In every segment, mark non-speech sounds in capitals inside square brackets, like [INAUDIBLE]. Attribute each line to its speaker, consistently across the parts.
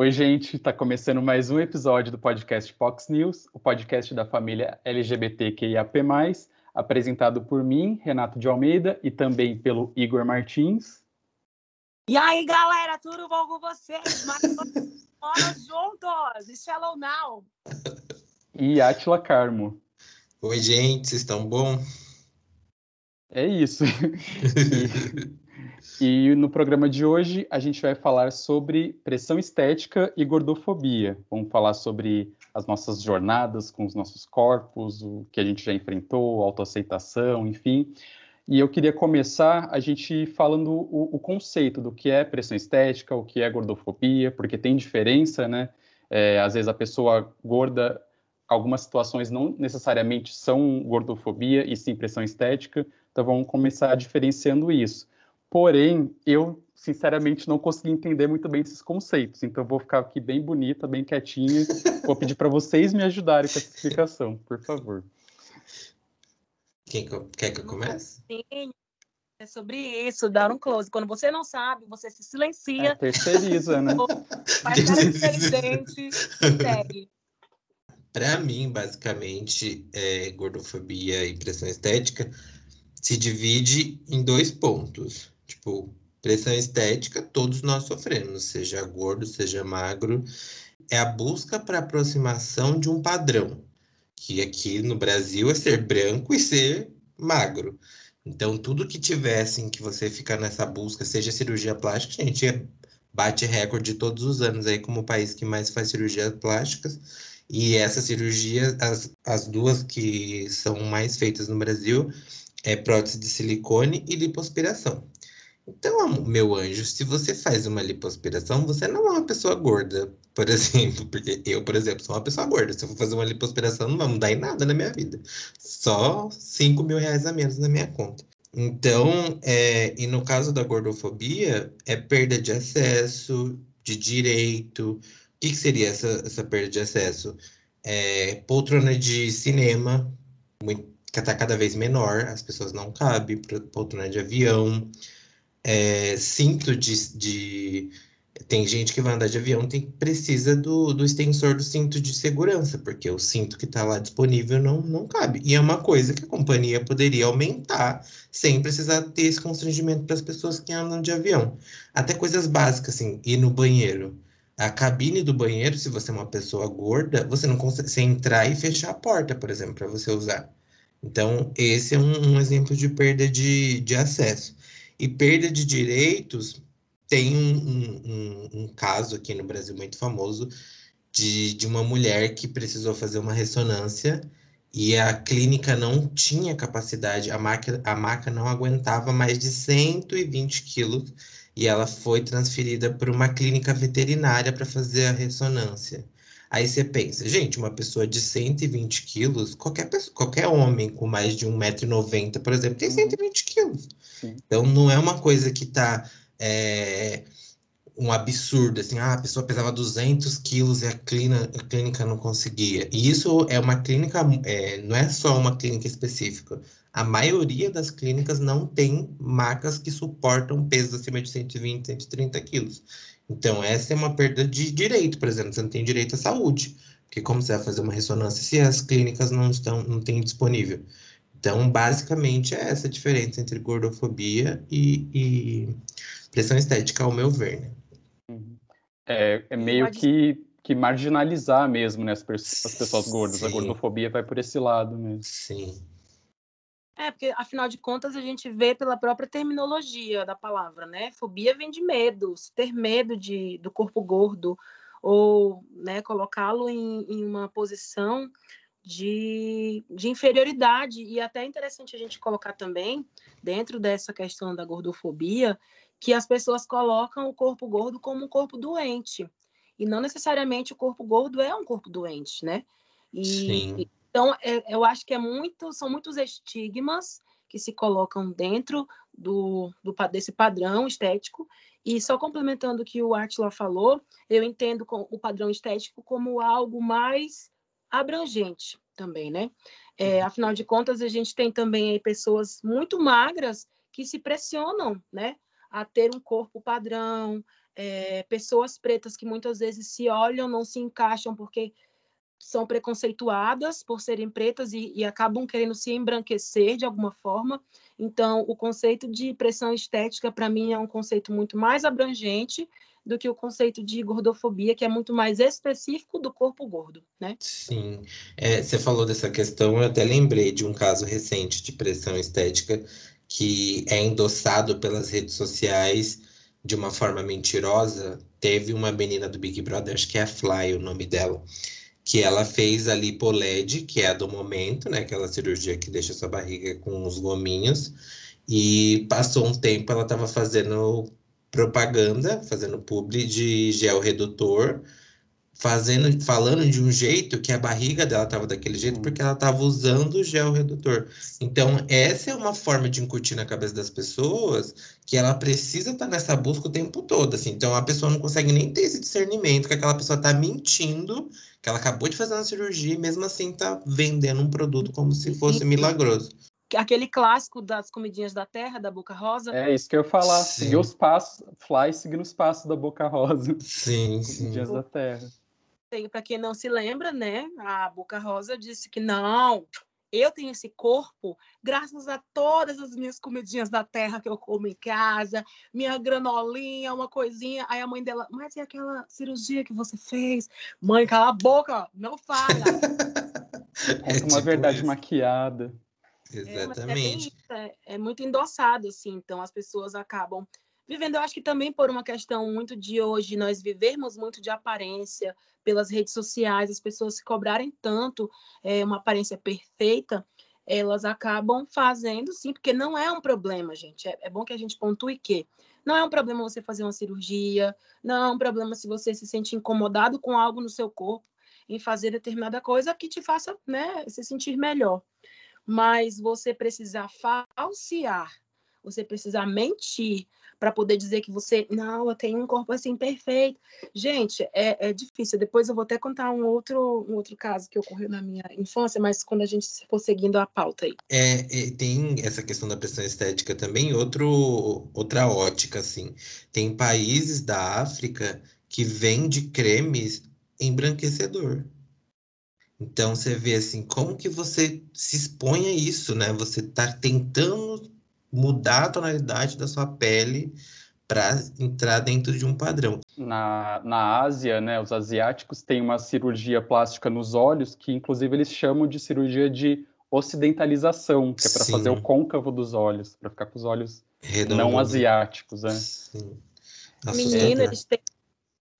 Speaker 1: Oi, gente, está começando mais um episódio do podcast Fox News, o podcast da família LGBTQIAP+, apresentado por mim, Renato de Almeida, e também pelo Igor Martins.
Speaker 2: E aí, galera, tudo bom com vocês? Mais juntos! Shallow Now!
Speaker 1: E Atila Carmo.
Speaker 3: Oi, gente, vocês estão bom?
Speaker 1: É isso. E [LAUGHS] no programa de hoje a gente vai falar sobre pressão estética e gordofobia. Vamos falar sobre as nossas jornadas com os nossos corpos, o que a gente já enfrentou, autoaceitação, enfim. E eu queria começar a gente falando o, o conceito do que é pressão estética, o que é gordofobia, porque tem diferença, né? É, às vezes a pessoa gorda, algumas situações não necessariamente são gordofobia e sim pressão estética. Então vamos começar diferenciando isso. Porém, eu sinceramente não consegui entender muito bem esses conceitos, então vou ficar aqui bem bonita, bem quietinha. vou pedir para vocês me ajudarem com essa explicação, por favor.
Speaker 3: Quem quer que eu comece?
Speaker 2: Sim, é sobre isso, dar um close. Quando você não sabe, você se silencia. É,
Speaker 1: terceiriza, né?
Speaker 2: Faz cara inteligente e segue.
Speaker 3: Para mim, basicamente, é, gordofobia e pressão estética se divide em dois pontos. Tipo, pressão estética, todos nós sofremos, seja gordo, seja magro. É a busca para aproximação de um padrão, que aqui no Brasil é ser branco e ser magro. Então, tudo que tivesse em que você fica nessa busca, seja cirurgia plástica, a gente bate recorde todos os anos aí como o país que mais faz cirurgias plásticas. E essa cirurgia, as, as duas que são mais feitas no Brasil, é prótese de silicone e lipoaspiração. Então, meu anjo, se você faz uma lipoaspiração, você não é uma pessoa gorda, por [LAUGHS] exemplo, porque eu, por exemplo, sou uma pessoa gorda. Se eu for fazer uma lipoaspiração, não vai mudar em nada na minha vida. Só 5 mil reais a menos na minha conta. Então, é, e no caso da gordofobia, é perda de acesso, de direito. O que, que seria essa, essa perda de acesso? É, poltrona de cinema, que está cada vez menor, as pessoas não cabem, poltrona de avião, é, cinto de, de, Tem gente que vai andar de avião tem precisa do, do extensor do cinto de segurança, porque o cinto que está lá disponível não, não cabe. E é uma coisa que a companhia poderia aumentar sem precisar ter esse constrangimento para as pessoas que andam de avião. Até coisas básicas, assim, ir no banheiro. A cabine do banheiro, se você é uma pessoa gorda, você não consegue você entrar e fechar a porta, por exemplo, para você usar. Então, esse é um, um exemplo de perda de, de acesso. E perda de direitos, tem um, um, um, caso aqui no Brasil muito famoso de, de uma mulher que precisou fazer uma ressonância e a clínica não tinha capacidade, a maca, a maca não aguentava mais de 120 quilos e ela foi transferida para uma clínica veterinária para fazer a ressonância. Aí você pensa, gente, uma pessoa de 120 quilos, qualquer, pessoa, qualquer homem com mais de 1,90m, por exemplo, tem 120 quilos. Sim. Então não é uma coisa que está é, um absurdo, assim, ah, a pessoa pesava 200 quilos e a clínica, a clínica não conseguia. E isso é uma clínica, é, não é só uma clínica específica. A maioria das clínicas não tem macas que suportam pesos acima de 120, 130 quilos. Então, essa é uma perda de direito, por exemplo, você não tem direito à saúde, porque como você vai fazer uma ressonância se as clínicas não estão, não têm disponível? Então, basicamente, é essa a diferença entre gordofobia e, e pressão estética, ao meu ver, né?
Speaker 1: Uhum. É, é meio que, que marginalizar mesmo né, as, as pessoas gordas. Sim. A gordofobia vai por esse lado mesmo.
Speaker 3: Sim.
Speaker 2: É, porque afinal de contas a gente vê pela própria terminologia da palavra, né? Fobia vem de medo, ter medo de, do corpo gordo, ou né, colocá-lo em, em, uma posição de, de inferioridade. E até é interessante a gente colocar também, dentro dessa questão da gordofobia, que as pessoas colocam o corpo gordo como um corpo doente. E não necessariamente o corpo gordo é um corpo doente, né? E, Sim. Então, é, eu acho que é muito, são muitos estigmas que se colocam dentro do, do, desse padrão estético. E só complementando o que o Atila falou, eu entendo o padrão estético como algo mais abrangente também, né? É, uhum. afinal de contas, a gente tem também pessoas muito magras que se pressionam, né? A ter um corpo padrão, é, pessoas pretas que muitas vezes se olham, não se encaixam porque são preconceituadas por serem pretas e, e, acabam querendo se embranquecer de alguma forma. Então, o conceito de pressão estética, para mim, é um conceito muito mais abrangente do que o conceito de gordofobia, que é muito mais específico do corpo gordo, né?
Speaker 3: Sim. É, você falou dessa questão, eu até lembrei de um caso recente de pressão estética que é endossado pelas redes sociais de uma forma mentirosa. Teve uma menina do Big Brother, acho que é a Fly o nome dela, que ela fez a lipoled, que é a do momento, né? Aquela cirurgia que deixa sua barriga com os gominhos. E passou um tempo, ela estava fazendo propaganda, fazendo publi de gel redutor, fazendo, falando de um jeito que a barriga dela estava daquele jeito porque ela estava usando o gel redutor. Então, essa é uma forma de incutir na cabeça das pessoas que ela precisa estar tá nessa busca o tempo todo, assim. Então, a pessoa não consegue nem ter esse discernimento que aquela pessoa está mentindo, que ela acabou de fazer uma cirurgia e mesmo assim está vendendo um produto como se fosse milagroso
Speaker 2: aquele clássico das comidinhas da terra, da Boca Rosa.
Speaker 1: É isso que eu ia falar. Sim. Seguir os passos, Fly seguindo os passos da Boca Rosa.
Speaker 3: Sim, sim.
Speaker 1: Comidinhas da terra.
Speaker 2: Para quem não se lembra, né? A Boca Rosa disse que não, eu tenho esse corpo graças a todas as minhas comidinhas da terra que eu como em casa, minha granolinha, uma coisinha. Aí a mãe dela, mas e aquela cirurgia que você fez? Mãe, cala a boca, não fala. [LAUGHS]
Speaker 1: é, é uma tipo verdade isso. maquiada.
Speaker 3: Exatamente.
Speaker 2: É, é, é, muito endossado, assim, então as pessoas acabam vivendo, eu acho que também por uma questão muito de hoje, nós vivermos muito de aparência, pelas redes sociais, as pessoas se cobrarem tanto é, uma aparência perfeita, elas acabam fazendo sim, porque não é um problema, gente. É, é, bom que a gente pontue que não é um problema você fazer uma cirurgia, não é um problema se você se sente incomodado com algo no seu corpo em fazer determinada coisa que te faça né, se sentir melhor mas você precisar falsear, você precisar mentir para poder dizer que você, não, eu tenho um corpo assim perfeito. Gente, é, é difícil. Depois eu vou até contar um outro, um outro caso que ocorreu na minha infância, mas quando a gente for seguindo a pauta aí.
Speaker 3: É, tem essa questão da pressão estética também, outro, outra ótica, assim. Tem países da África que vendem cremes embranquecedor. Então você vê assim, como que você se expõe a isso, né? Você está tentando mudar a tonalidade da sua pele para entrar dentro de um padrão.
Speaker 1: Na, na Ásia, né, os asiáticos têm uma cirurgia plástica nos olhos que, inclusive, eles chamam de cirurgia de ocidentalização, que é para fazer o côncavo dos olhos, para ficar com os olhos Redondo. não asiáticos, né? Sim.
Speaker 2: Menina, eles têm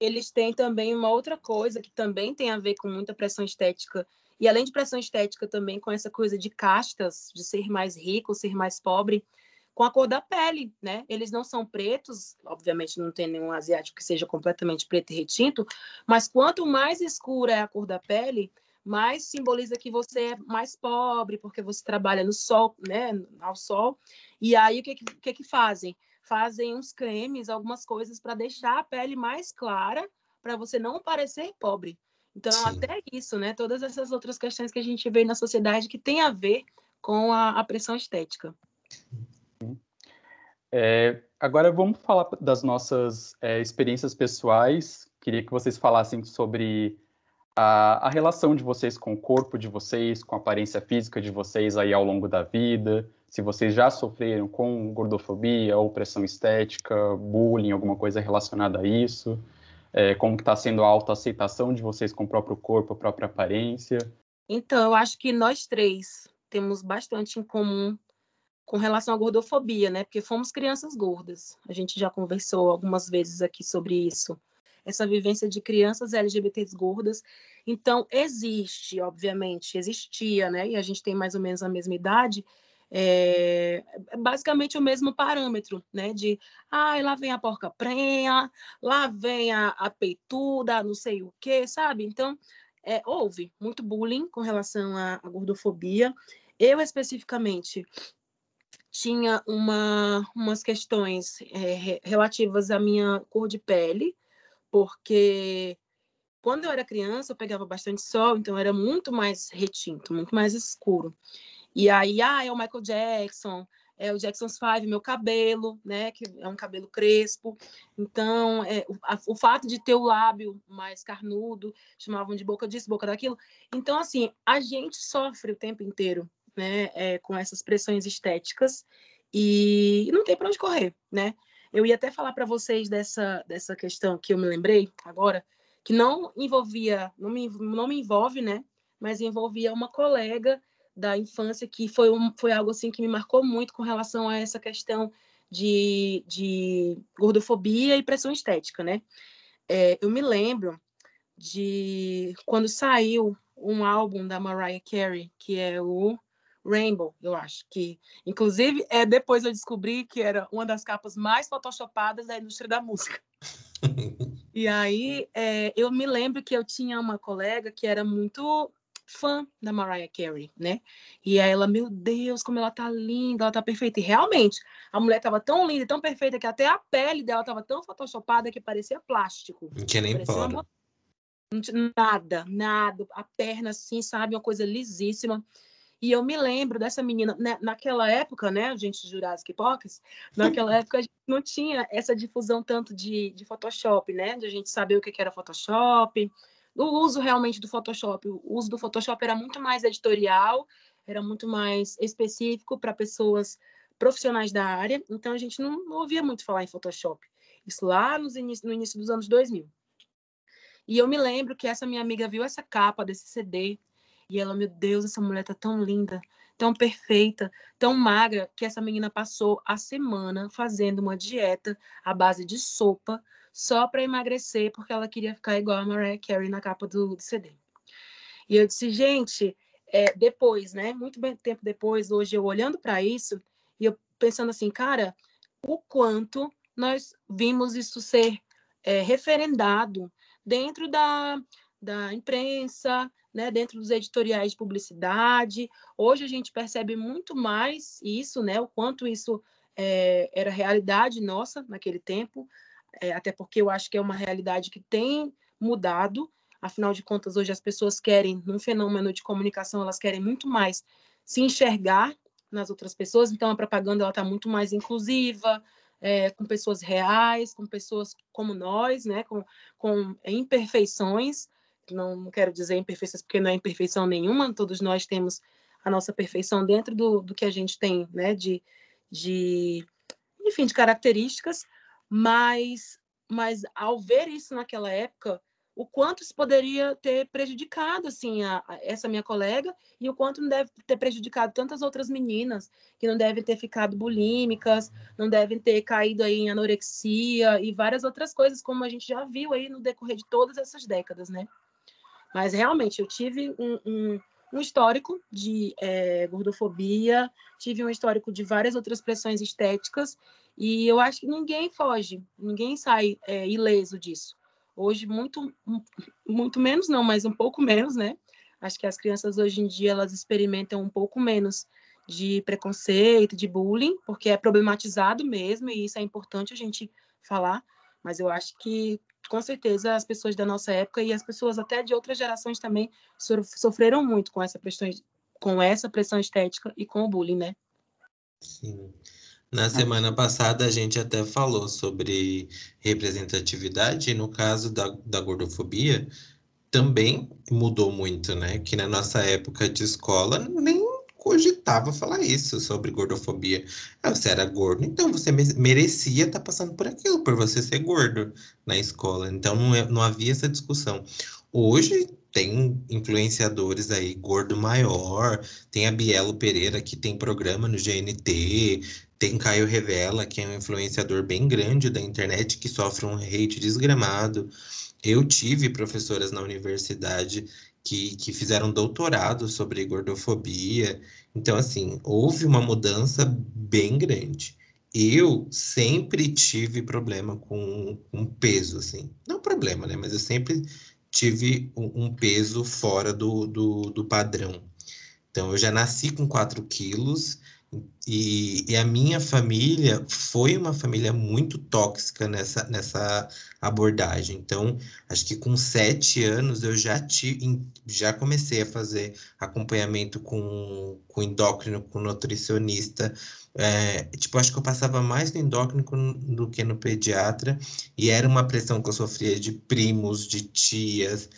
Speaker 2: eles têm também uma outra coisa que também tem a ver com muita pressão estética. E além de pressão estética, também com essa coisa de castas, de ser mais rico, ser mais pobre, com a cor da pele, né? Eles não são pretos, obviamente não tem nenhum asiático que seja completamente preto e retinto, mas quanto mais escura é a cor da pele, mais simboliza que você é mais pobre, porque você trabalha no sol, né, ao sol. E aí o que que, que fazem? fazem uns cremes, algumas coisas para deixar a pele mais clara, para você não parecer pobre. Então, Sim. até isso, né? Todas essas outras questões que a gente vê na sociedade que tem a ver com a, a pressão estética.
Speaker 1: É, agora vamos falar das nossas é, experiências pessoais. Queria que vocês falassem sobre a, a, relação de vocês com o corpo de vocês, com a aparência física de vocês aí ao longo da vida, se vocês já sofreram com gordofobia ou pressão estética, bullying, alguma coisa relacionada a isso, é, como está sendo a autoaceitação de vocês com o próprio corpo, a própria aparência.
Speaker 2: Então, eu acho que nós três temos bastante em comum com relação à gordofobia, né? Porque fomos crianças gordas. A gente já conversou algumas vezes aqui sobre isso. Essa vivência de crianças LGBTs gordas. Então, existe, obviamente, existia, né? E a gente tem mais ou menos a mesma idade é, é basicamente o mesmo parâmetro, né? De, ai, ah, lá vem a porca prenha, lá vem a, a peituda, não sei o quê, sabe? Então, é, houve muito bullying com relação à, à gordofobia. Eu, especificamente, tinha uma, umas questões é, relativas à minha cor de pele, porque quando eu era criança eu pegava bastante sol, então era muito mais retinto, muito mais escuro. E aí, ah, é o Michael Jackson, é, o Jackson's Five, meu cabelo, né, que é um cabelo crespo. Então, é, o, a, o, fato de ter o lábio mais carnudo, chamavam de boca disso, boca daquilo. Então, assim, a gente sofre o tempo inteiro, né, é, com essas pressões estéticas e, não tem para onde correr, né? Eu ia até falar para vocês dessa, dessa questão que eu me lembrei agora, que não envolvia, não me, não me envolve, né? Mas envolvia uma colega da infância que foi, um, foi algo assim que me marcou muito com relação a essa questão de, de gordofobia e pressão estética, né? É, eu me lembro de quando saiu um álbum da Mariah Carey, que é o Rainbow, eu acho que, inclusive, é depois eu descobri que era uma das capas mais photoshopadas da indústria da música. [LAUGHS] e aí é, eu me lembro que eu tinha uma colega que era muito fã da Mariah Carey, né? E aí ela, meu Deus, como ela tá linda, ela tá perfeita. E realmente, a mulher tava tão linda e tão perfeita que até a pele dela tava tão photoshopada que parecia plástico.
Speaker 3: Não tinha nem pó.
Speaker 2: Nada, nada. A perna, assim, sabe? Uma coisa lisíssima. E eu me lembro dessa menina, né, naquela época, né, a gente Jurassic Parks, naquela época a gente não tinha essa difusão tanto de, de Photoshop, né, de a gente saber o que era Photoshop, o uso realmente do Photoshop. O uso do Photoshop era muito mais editorial, era muito mais específico para pessoas profissionais da área, então a gente não, não, ouvia muito falar em Photoshop. Isso lá nos inicio, no início dos anos 2000. E eu me lembro que essa minha amiga viu essa capa desse CD e ela, meu Deus, essa mulher tá tão linda, tão perfeita, tão magra, que essa menina passou a semana fazendo uma dieta à base de sopa só para emagrecer, porque ela queria ficar igual a Mariah Carey na capa do, do CD. E eu disse, gente, é, depois, né? Muito bem tempo depois, hoje eu olhando para isso e eu pensando assim, cara, o quanto nós vimos isso ser é, referendado dentro da, da imprensa, né, dentro dos editoriais de publicidade. Hoje a gente percebe muito mais isso, né, o quanto isso é, era realidade nossa naquele tempo é, até porque eu acho que é uma realidade que tem mudado. Afinal de contas, hoje as pessoas querem, num fenômeno de comunicação, elas querem muito mais se enxergar nas outras pessoas. Então, a propaganda ela está muito mais inclusiva, é, com pessoas reais, com pessoas como nós, né, com, com imperfeições. Não, não quero dizer imperfeições porque não é imperfeição nenhuma. Todos nós temos a nossa perfeição dentro do, do que a gente tem, né, de, de enfim, de características mas, mas ao ver isso naquela época, o quanto isso poderia ter prejudicado assim a, a, essa minha colega e o quanto não deve ter prejudicado tantas outras meninas que não devem ter ficado bulímicas, não devem ter caído aí em anorexia e várias outras coisas como a gente já viu aí no decorrer de todas essas décadas, né? Mas realmente eu tive um, um, um histórico de é, gordofobia, tive um histórico de várias outras pressões estéticas e eu acho que ninguém foge, ninguém sai é, ileso disso. Hoje, muito, muito menos, não, mas um pouco menos, né? Acho que as crianças hoje em dia elas experimentam um pouco menos de preconceito, de bullying, porque é problematizado mesmo, e isso é importante a gente falar. Mas eu acho que, com certeza, as pessoas da nossa época e as pessoas até de outras gerações também sofreram muito com essa pressão, com essa pressão estética e com o bullying, né?
Speaker 3: Sim. Na semana passada a gente até falou sobre representatividade, e no caso da, da gordofobia, também mudou muito, né? Que na nossa época de escola nem cogitava falar isso sobre gordofobia. Ah, você era gordo, então você merecia estar tá passando por aquilo, por você ser gordo na escola. Então não, é, não havia essa discussão. Hoje tem influenciadores aí, Gordo Maior, tem a Bielo Pereira, que tem programa no GNT, tem Caio Revela, que é um influenciador bem grande da internet, que sofre um hate desgramado. Eu tive professoras na universidade que, que fizeram doutorado sobre gordofobia. Então, assim, houve uma mudança bem grande. Eu sempre tive problema com, com peso, assim. Não problema, né? Mas eu sempre tive um, um peso fora do, do, do padrão. Então, eu já nasci com 4 quilos E, e, a minha família foi uma família muito tóxica nessa, nessa abordagem. Então, acho que com sete anos eu já, ti, já comecei a fazer acompanhamento com, com endócrino, com nutricionista. É, tipo, acho que eu passava mais no endócrino do que no pediatra, e era uma pressão que eu sofria de primos, de tias.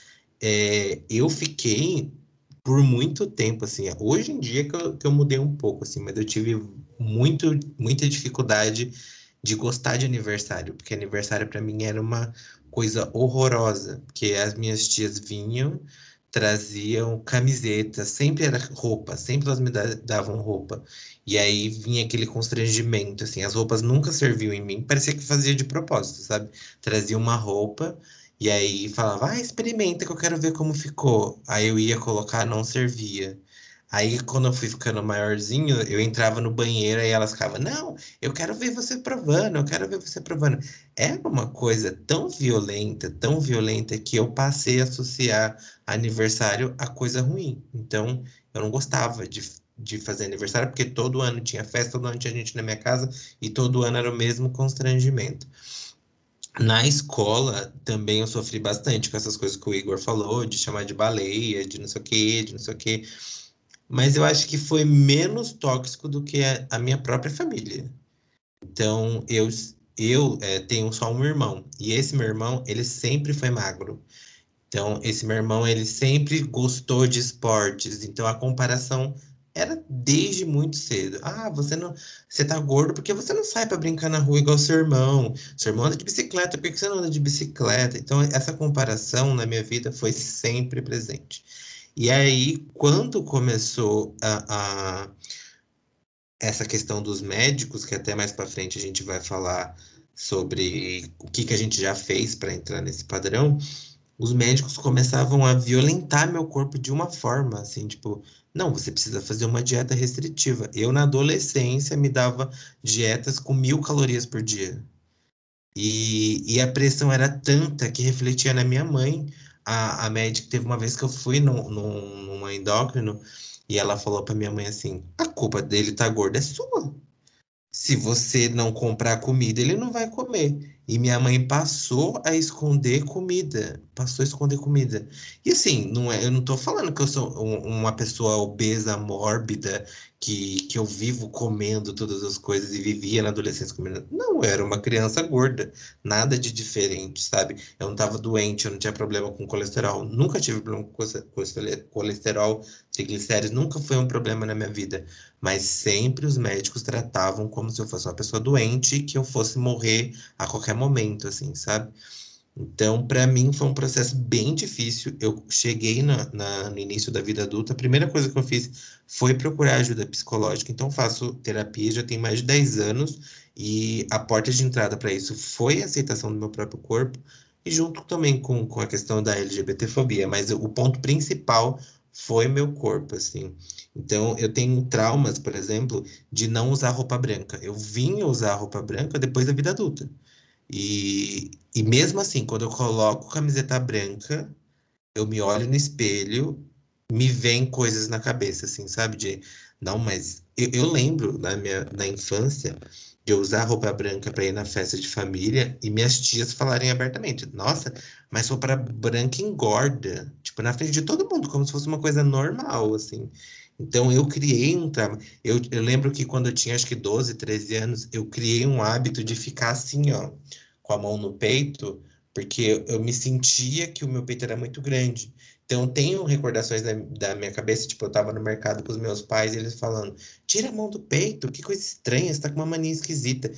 Speaker 3: É, eu fiquei por muito tempo, assim. Hoje em dia que eu, que eu mudei um pouco, assim, mas eu tive muito, muita dificuldade de gostar de aniversário, porque aniversário para mim era uma coisa horrorosa, porque as minhas tias vinham, traziam camisetas, sempre era roupa, sempre elas me davam roupa. E aí vinha aquele constrangimento, assim, as roupas nunca serviam em mim, parecia que fazia de propósito, sabe? Trazia uma roupa e aí falava, ah, experimenta que eu quero ver como ficou. Aí eu ia colocar, não servia. Aí quando eu fui ficando maiorzinho, eu entrava no banheiro e elas ficavam, não, eu quero ver você provando, eu quero ver você provando. Era uma coisa tão violenta, tão violenta, que eu passei a associar aniversário a coisa ruim. Então, eu não gostava de, de fazer aniversário, porque todo ano tinha festa, todo ano tinha gente na minha casa, e todo ano era o mesmo constrangimento. Na escola também eu sofri bastante com essas coisas que o Igor falou, de chamar de baleia, de não sei o quê, de não sei o quê. Mas eu acho que foi menos tóxico do que a, a minha própria família. Então, eu, eu é, tenho só um irmão. E esse meu irmão, ele sempre foi magro. Então, esse meu irmão, ele sempre gostou de esportes. Então, a comparação era desde muito cedo. Ah, você não, você tá gordo porque você não sai para brincar na rua igual seu irmão. Seu irmão anda de bicicleta, por que você não anda de bicicleta? Então, essa comparação na minha vida foi sempre presente. E aí, quando começou a, a essa questão dos médicos, que até mais para frente a gente vai falar sobre o que, que a gente já fez para entrar nesse padrão, os médicos começavam a violentar meu corpo de uma forma, assim, tipo, não, você precisa fazer uma dieta restritiva. Eu, na adolescência, me dava dietas com mil calorias por dia. E, e a pressão era tanta que refletia na minha mãe. A, a médica teve uma vez que eu fui numa endócrino e ela falou para minha mãe assim: a culpa dele tá gordo é sua. Se você não comprar comida, ele não vai comer. E minha mãe passou a esconder comida. Passou a esconder comida. E assim, não é, eu não tô falando que eu sou uma pessoa obesa, mórbida, que, que eu vivo comendo todas as coisas e vivia na adolescência comendo. Não, eu era uma criança gorda, nada de diferente, sabe? Eu não estava doente, eu não tinha problema com colesterol, nunca tive problema com colesterol, triglicéridos, nunca foi um problema na minha vida. Mas sempre os médicos tratavam como se eu fosse uma pessoa doente e que eu fosse morrer a qualquer momento, assim, sabe? Então, para mim, foi um processo bem difícil. Eu cheguei na, na, no início da vida adulta, a primeira coisa que eu fiz foi procurar ajuda psicológica. Então, faço terapia já tem mais de 10 anos, e a porta de entrada para isso foi a aceitação do meu próprio corpo, e junto também com, com a questão da LGBTfobia. Mas o ponto principal foi meu corpo, assim. Então, eu tenho traumas, por exemplo, de não usar roupa branca. Eu vim usar roupa branca depois da vida adulta. E, e mesmo assim, quando eu coloco camiseta branca, eu me olho no espelho, me vem coisas na cabeça, assim, sabe? De, não, mas eu, eu lembro na minha na infância de eu usar roupa branca para ir na festa de família e minhas tias falarem abertamente: Nossa, mas roupa branca engorda. Tipo, na frente de todo mundo, como se fosse uma coisa normal, assim. Então, eu criei um trauma. Eu, eu lembro que quando eu tinha acho que 12, 13 anos, eu criei um hábito de ficar assim, ó, com a mão no peito, porque eu me sentia que o meu peito era muito grande. Então, tenho recordações da, da, minha cabeça, tipo, eu tava no mercado com os meus pais, eles falando, tira a mão do peito, que coisa estranha, você tá com uma mania esquisita.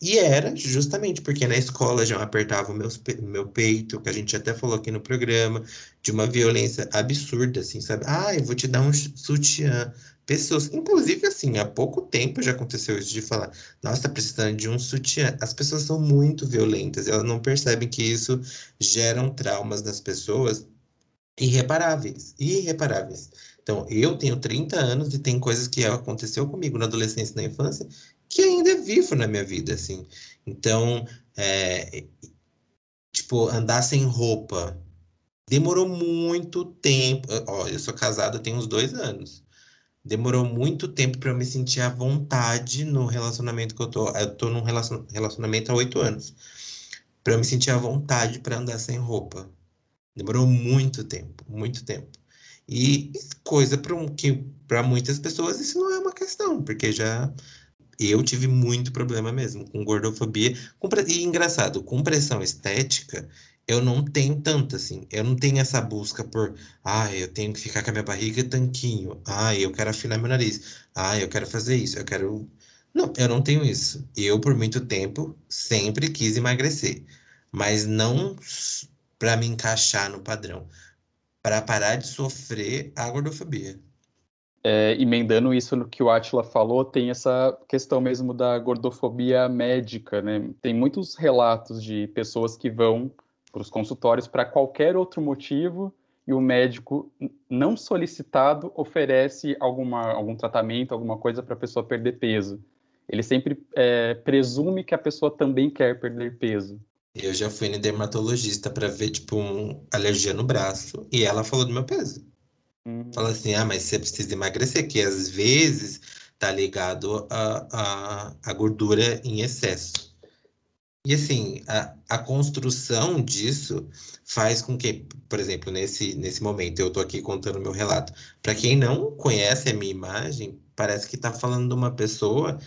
Speaker 3: E era justamente porque na escola já apertava o meu, meu peito, que a gente até falou aqui no programa, de uma violência absurda, assim, sabe? Ah, eu vou te dar um sutiã. Pessoas, inclusive, assim, há pouco tempo já aconteceu isso de falar, nossa, tá precisando de um sutiã. As pessoas são muito violentas, elas não percebem que isso gera traumas nas pessoas irreparáveis, irreparáveis. Então, eu tenho 30 anos e tem coisas que aconteceu comigo na adolescência e na infância que ainda é vivo na minha vida, assim. Então, é, tipo, andar sem roupa demorou muito tempo. Ó, eu sou casado tem uns dois anos. Demorou muito tempo para eu me sentir à vontade no relacionamento que eu tô. Eu tô num relacionamento há oito anos. Para eu me sentir à vontade para andar sem roupa. Demorou muito tempo, muito tempo. E coisa para um, que para muitas pessoas isso não é uma questão, porque já eu tive muito problema mesmo com gordofobia. Com, e engraçado, com pressão estética, eu não tenho tanto assim. Eu não tenho essa busca por, ah, eu tenho que ficar com a minha barriga tanquinho. Ah, eu quero afinar meu nariz. Ah, eu quero fazer isso. Eu quero. Não, eu não tenho isso. Eu, por muito tempo, sempre quis emagrecer. Mas não para me encaixar no padrão. Para parar de sofrer a gordofobia.
Speaker 1: É, emendando isso no que o Atila falou, tem essa questão mesmo da gordofobia médica, né? Tem muitos relatos de pessoas que vão para os consultórios para qualquer outro motivo e o médico não solicitado oferece alguma, algum tratamento, alguma coisa para a pessoa perder peso. Ele sempre é, presume que a pessoa também quer perder peso.
Speaker 3: Eu já fui no dermatologista para ver, tipo, um alergia no braço e ela falou do meu peso. Uhum. Fala assim, ah, mas você precisa emagrecer, que às vezes tá ligado a, a, a gordura em excesso. E assim, a, a construção disso faz com que, por exemplo, nesse, nesse momento, eu estou aqui contando meu relato. Para quem não conhece a minha imagem, parece que está falando de uma pessoa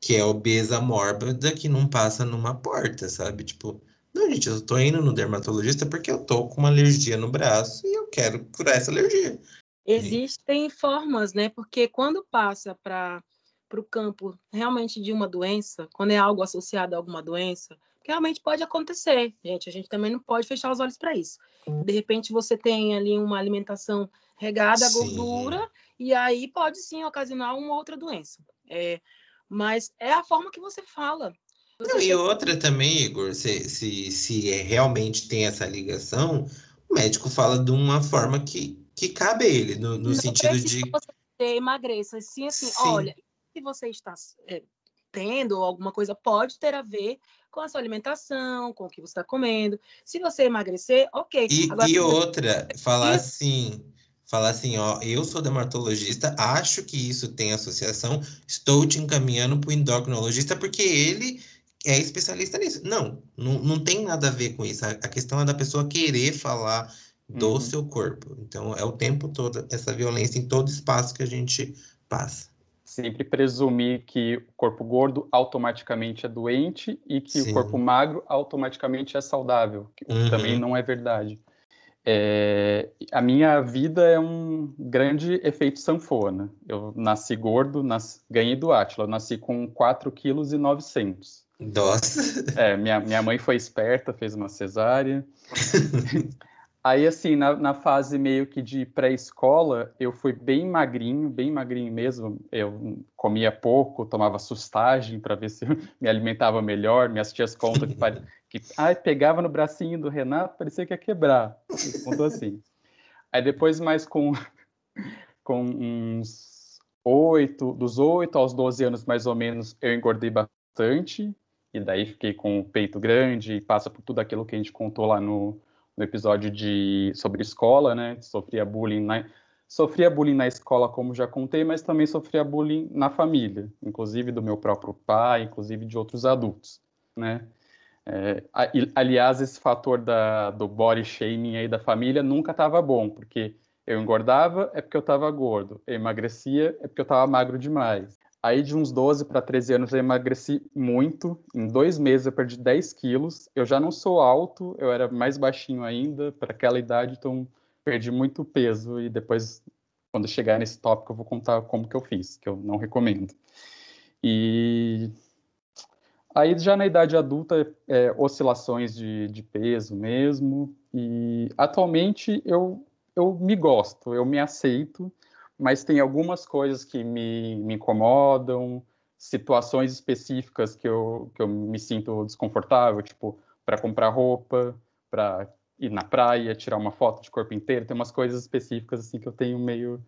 Speaker 3: que é obesa mórbida que não passa numa porta, sabe? Tipo, não, gente, eu estou indo no dermatologista porque eu tô com uma alergia no braço e eu quero curar essa alergia.
Speaker 2: Existem formas, né? Porque quando passa para para o campo realmente de uma doença, quando é algo associado a alguma doença, realmente pode acontecer, gente. A gente também não pode fechar os olhos para isso. De repente você tem ali uma alimentação regada a gordura e aí pode sim ocasionar uma outra doença. É, mas é a forma que você fala.
Speaker 3: Você não, e outra também, Igor, se, se, se é, realmente tem essa ligação, o médico fala de uma forma que, que cabe a ele, no, no sentido de.
Speaker 2: Você emagreça, sim, assim, sim. olha, que você está é, tendo ou alguma coisa pode ter a ver com a sua alimentação, com o que você está comendo. Se você emagrecer, ok.
Speaker 3: E, Agora, e outra, você... falar assim, falar assim, ó, eu sou dermatologista, acho que isso tem associação, estou te encaminhando para o endocrinologista porque ele é especialista nisso. Não, não, não tem nada a ver com isso. A, a questão é da pessoa querer falar do uhum. seu corpo. Então, é o tempo todo essa violência em todo espaço que a gente passa
Speaker 1: sempre presumir que o corpo gordo automaticamente é doente e que Sim. o corpo magro automaticamente é saudável, que uhum. também não é verdade. É, a minha vida é um grande efeito sanfona. Eu nasci gordo, ganhei do Átila, eu nasci com 4,9 kg.
Speaker 3: Nossa!
Speaker 1: É, minha, minha mãe foi esperta, fez uma cesárea. [LAUGHS] Aí, assim, na, na fase meio que de pré-escola, eu fui bem magrinho, bem magrinho mesmo. Eu comia pouco, tomava sustagem para ver se [LAUGHS] me alimentava melhor. Minhas tias contam que, [LAUGHS] que ai, pegava no bracinho do Renato, parecia que ia quebrar. Contou assim. Aí depois, mais com, [LAUGHS] com uns oito, dos oito aos 12 anos, mais ou menos, eu engordei bastante. E daí fiquei com o peito grande e passa por tudo aquilo que a gente contou lá no no episódio de sobre escola, né? Sofria bullying na sofria bullying na escola, como já contei, mas também sofria bullying na família, inclusive do meu próprio pai, inclusive de outros adultos, né? É, aliás, esse fator da, do body shaming aí da família nunca estava bom, porque eu engordava é porque eu estava gordo, eu emagrecia é porque eu estava magro demais. Aí, de uns 12 para 13 anos, eu emagreci muito. Em dois meses, eu perdi 10 quilos. Eu já não sou alto, eu era mais baixinho ainda para aquela idade, então perdi muito peso. E depois, quando chegar nesse tópico, eu vou contar como que eu fiz, que eu não recomendo. E aí, já na idade adulta, é, oscilações de, de peso mesmo. E atualmente, eu, eu me gosto, eu me aceito mas tem algumas coisas que me, me incomodam, situações específicas que eu, que eu me sinto desconfortável, tipo, para comprar roupa, para ir na praia, tirar uma foto de corpo inteiro, tem umas coisas específicas assim que eu tenho meio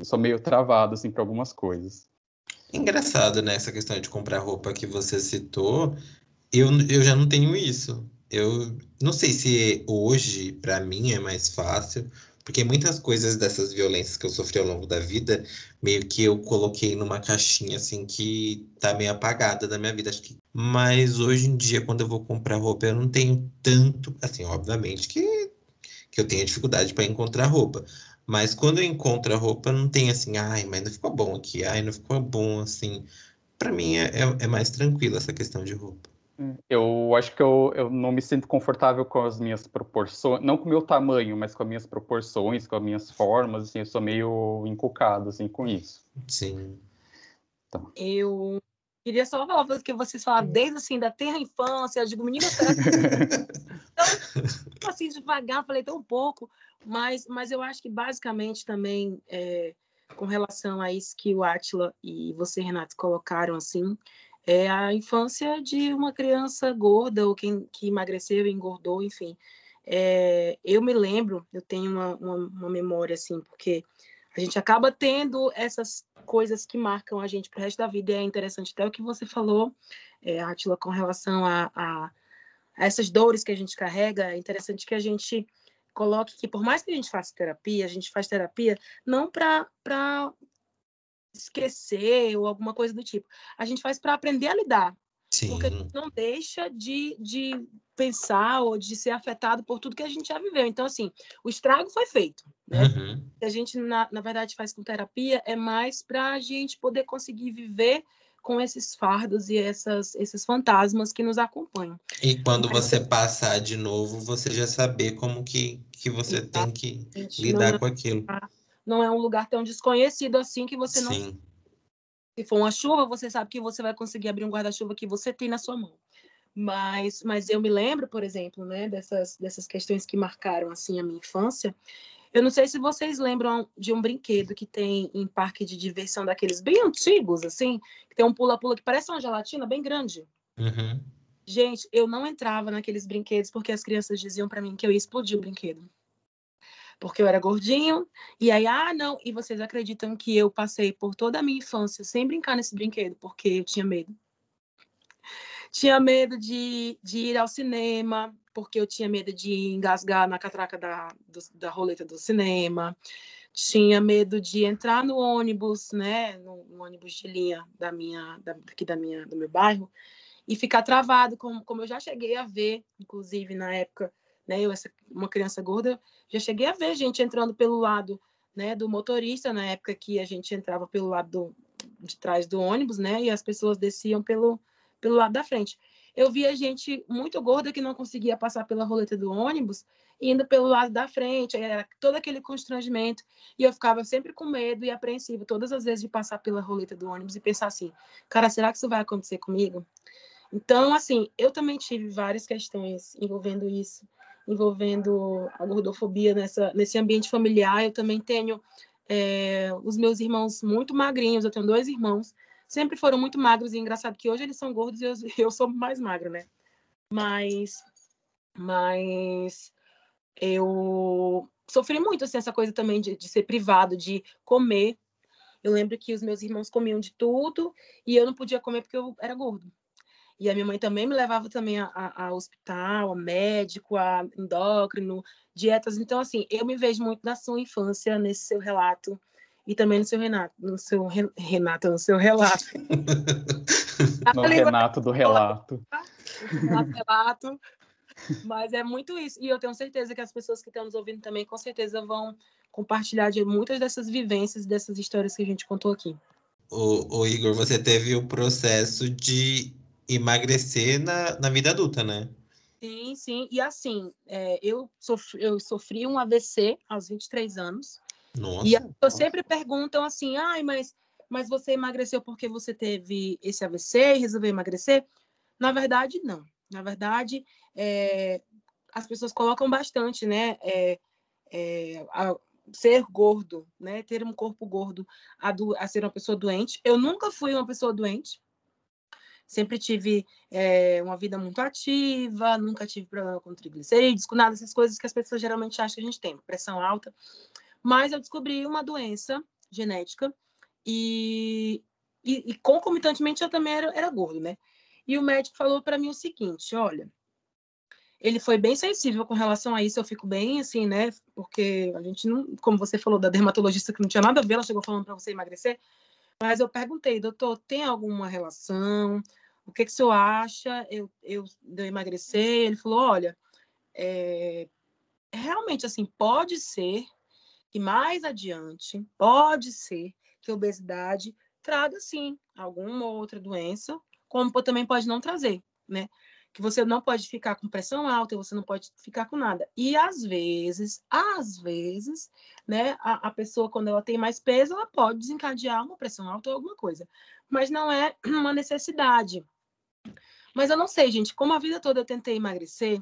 Speaker 1: eu sou meio travado assim para algumas coisas.
Speaker 3: Engraçado, né, essa questão de comprar roupa que você citou. Eu, eu já não tenho isso. Eu não sei se hoje para mim é mais fácil, Porque muitas coisas dessas violências que eu sofri ao longo da vida, meio que eu coloquei numa caixinha assim que tá meio apagada da minha vida. Acho que... Mas hoje em dia, quando eu vou comprar roupa, eu não tenho tanto. Assim, obviamente que, que eu tenho dificuldade para encontrar roupa. Mas quando eu encontro a roupa, não tem assim, ai, mas não ficou bom aqui, ai, não ficou bom assim. Para mim é, é, é mais tranquilo essa questão de roupa.
Speaker 1: Eu acho que eu, eu não me sinto confortável com as minhas proporções, não com o meu tamanho, mas com as minhas proporções, com as minhas formas, assim, eu sou meio encucado, assim, com isso.
Speaker 3: Sim.
Speaker 2: Então. Eu queria só falar que vocês falaram desde, assim, da terra infância, eu digo, menina, então, [LAUGHS] assim, devagar, falei tão pouco, mas, mas eu acho que, basicamente, também, é, com relação a isso que o Atila e você, Renato, colocaram, assim, é a infância de uma criança gorda ou quem que emagreceu engordou, enfim. É, eu me lembro, eu tenho uma, uma, uma, memória assim, porque a gente acaba tendo essas coisas que marcam a gente para o resto da vida. E é interessante até o que você falou, é, Atila, com relação a, a, a essas dores que a gente carrega. É interessante que a gente coloque que, por mais que a gente faça terapia, a gente faz terapia não para esquecer ou alguma coisa do tipo. A gente faz para aprender a lidar. Sim. Porque a gente não deixa de, de pensar ou de ser afetado por tudo que a gente já viveu. Então, assim, o estrago foi feito. Né? Uhum. A gente, na, na verdade, faz com terapia é mais para a gente poder conseguir viver com esses fardos e essas, esses fantasmas que nos acompanham.
Speaker 3: E quando Mas, você passar de novo, você já saber como que, que você tem que lidar com aquilo
Speaker 2: não é um lugar tão desconhecido assim que você não. Sim. Se for uma chuva, você sabe que você vai conseguir abrir um guarda-chuva que você tem na sua mão. Mas, mas eu me lembro, por exemplo, né, dessas, dessas questões que marcaram assim a minha infância. Eu não sei se vocês lembram de um brinquedo que tem em parque de diversão daqueles bem antigos, assim, que tem um pula-pula que parece uma gelatina bem grande.
Speaker 3: Uhum.
Speaker 2: Gente, eu não entrava naqueles brinquedos porque as crianças diziam para mim que eu ia explodir o brinquedo porque eu era gordinho. E aí, ah, não. E vocês acreditam que eu passei por toda a minha infância sem brincar nesse brinquedo, porque eu tinha medo. Tinha medo de, de ir ao cinema, porque eu tinha medo de engasgar na catraca da, do, da roleta do cinema. Tinha medo de entrar no ônibus, né, no, no ônibus de linha da minha, da, aqui da minha, do meu bairro, e ficar travado, como, como eu já cheguei a ver, inclusive na época, né, eu, essa, uma criança gorda, já cheguei a ver gente entrando pelo lado né, do motorista, na época que a gente entrava pelo lado do, de trás do ônibus, né, e as pessoas desciam pelo, pelo lado da frente. Eu via gente muito gorda que não conseguia passar pela roleta do ônibus, indo pelo lado da frente, era todo aquele constrangimento, e eu ficava sempre com medo e apreensivo todas as vezes de passar pela roleta do ônibus e pensar assim, cara, será que isso vai acontecer comigo? Então, assim, eu também tive várias questões envolvendo isso envolvendo a gordofobia nessa, nesse ambiente familiar. Eu também tenho é, os meus irmãos muito magrinhos, eu tenho dois irmãos, sempre foram muito magros, e engraçado que hoje eles são gordos e eu, [LAUGHS] eu sou mais magra, né? Mas, mas eu sofri muito assim, essa coisa também de, de ser privado, de comer. Eu lembro que os meus irmãos comiam de tudo e eu não podia comer porque eu era gordo. E a minha mãe também me levava também a, a, a, hospital, a médico, a endócrino, dietas. Então, assim, eu me vejo muito na sua infância, nesse seu relato, e também no seu Renato, no seu Renato, no seu relato. [LAUGHS]
Speaker 1: no Renato do relato.
Speaker 2: Renato, relato. Mas é muito isso. E eu tenho certeza que as pessoas que estão nos ouvindo também, com certeza, vão compartilhar de muitas dessas vivências, dessas histórias que a gente contou aqui.
Speaker 3: O, o Igor, você teve o processo de emagrecer na, na vida adulta, né?
Speaker 2: Sim, sim. E assim, é, eu, sofri, eu sofri um AVC aos 23 anos.
Speaker 3: Nossa.
Speaker 2: E as pessoas sempre perguntam assim, ai, mas, mas você emagreceu porque você teve esse AVC e resolveu emagrecer? Na verdade, não. Na verdade, é, as pessoas colocam bastante, né? É, é, a, ser gordo, né? Ter um corpo gordo a, do, a ser uma pessoa doente. Eu nunca fui uma pessoa doente sempre tive é, uma vida muito ativa, nunca tive problema com triglicerídeos, com nada dessas coisas que as pessoas geralmente acham que a gente tem, pressão alta. Mas eu descobri uma doença genética e, e, e concomitantemente eu também era, era gordo, né? E o médico falou para mim o seguinte: olha, ele foi bem sensível com relação a isso. Eu fico bem assim, né? Porque a gente não, como você falou da dermatologista que não tinha nada a ver, ela chegou falando para você emagrecer. Mas eu perguntei, doutor, tem alguma relação? O que, que o senhor acha? Eu, eu, eu emagrecer? Ele falou, olha, é, realmente assim, pode ser que mais adiante, pode ser que a obesidade traga sim alguma outra doença, como também pode não trazer, né? Que você não pode ficar com pressão alta, você não pode ficar com nada. E às vezes, às vezes, né, a, a pessoa, quando ela tem mais peso, ela pode desencadear uma pressão alta ou alguma coisa. Mas não é [CLEARS THROAT] uma necessidade. Mas eu não sei, gente, como a vida toda eu tentei emagrecer,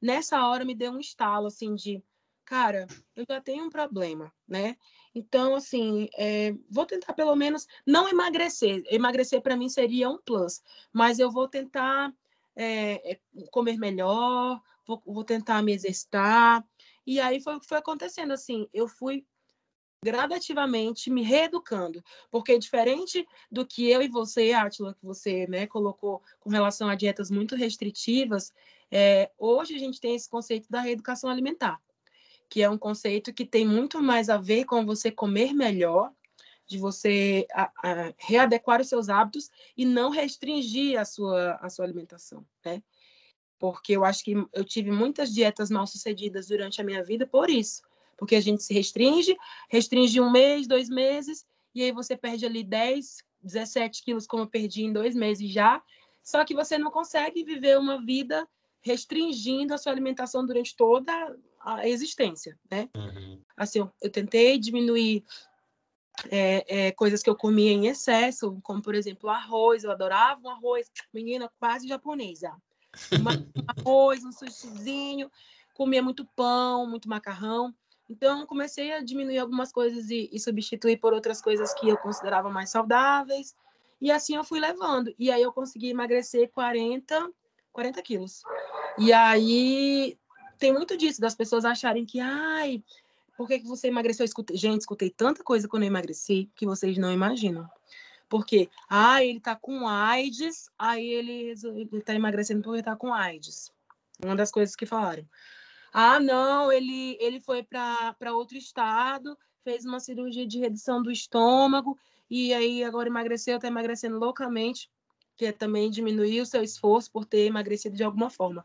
Speaker 2: nessa hora me deu um estalo, assim, de, cara, eu já tenho um problema, né? Então, assim, é, vou tentar pelo menos não emagrecer. Emagrecer para mim seria um plus, mas eu vou tentar é, é, comer melhor, vou, vou, tentar me exercitar. E aí foi o que foi acontecendo, assim, eu fui gradativamente me reeducando, porque diferente do que eu e você, Átila, que você né, colocou com relação a dietas muito restritivas, é, hoje a gente tem esse conceito da reeducação alimentar, que é um conceito que tem muito mais a ver com você comer melhor de você a, a readequar os seus hábitos e não restringir a sua, a sua alimentação, né? Porque eu acho que eu tive muitas dietas mal sucedidas durante a minha vida por isso. Porque a gente se restringe, restringe um mês, dois meses, e aí você perde ali 10, 17 quilos, como eu perdi em dois meses já. Só que você não consegue viver uma vida restringindo a sua alimentação durante toda a existência, né? Uhum. Assim, eu, eu tentei diminuir é, é, coisas que eu comia em excesso, como por exemplo arroz, eu adorava um arroz, menina quase japonesa. Um [LAUGHS] arroz, um sushizinho, comia muito pão, muito macarrão. Então comecei a diminuir algumas coisas e, e, substituir por outras coisas que eu considerava mais saudáveis. E assim eu fui levando. E aí eu consegui emagrecer 40, 40 quilos. E aí tem muito disso, das pessoas acharem que, ai, por que, que você emagreceu? Escutei, gente, escutei tanta coisa quando eu emagreci que vocês não imaginam. Porque, ah, ele tá com AIDS, aí ele, ele tá emagrecendo porque tá com AIDS. Uma das coisas que falaram. Ah, não, ele, ele foi para outro estado, fez uma cirurgia de redução do estômago, e aí agora emagreceu, tá emagrecendo loucamente, que também diminuiu o seu esforço por ter emagrecido de alguma forma.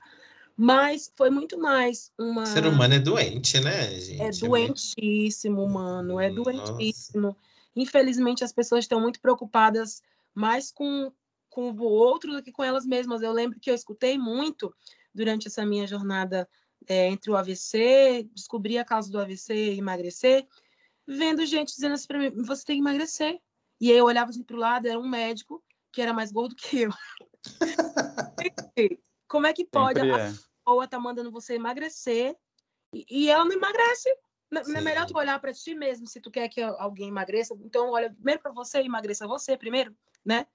Speaker 2: Mas foi muito mais uma.
Speaker 3: O ser humano é doente, né, gente?
Speaker 2: É doentíssimo, mano. É doentíssimo. Infelizmente, as pessoas estão muito preocupadas mais com, com o outro do que com elas mesmas. Eu lembro que eu escutei muito durante essa minha jornada é, entre o AVC, descobrir a causa do AVC e emagrecer, vendo gente dizendo assim para mim: você tem que emagrecer. E aí eu olhava assim para o lado, era um médico que era mais gordo que eu. [LAUGHS] Como é que pode Sempre a é. pessoa tá mandando você emagrecer e, e ela não emagrece? Não é melhor tu olhar para ti mesmo se tu quer que alguém emagreça. Então, olha primeiro para você, emagreça você primeiro, né?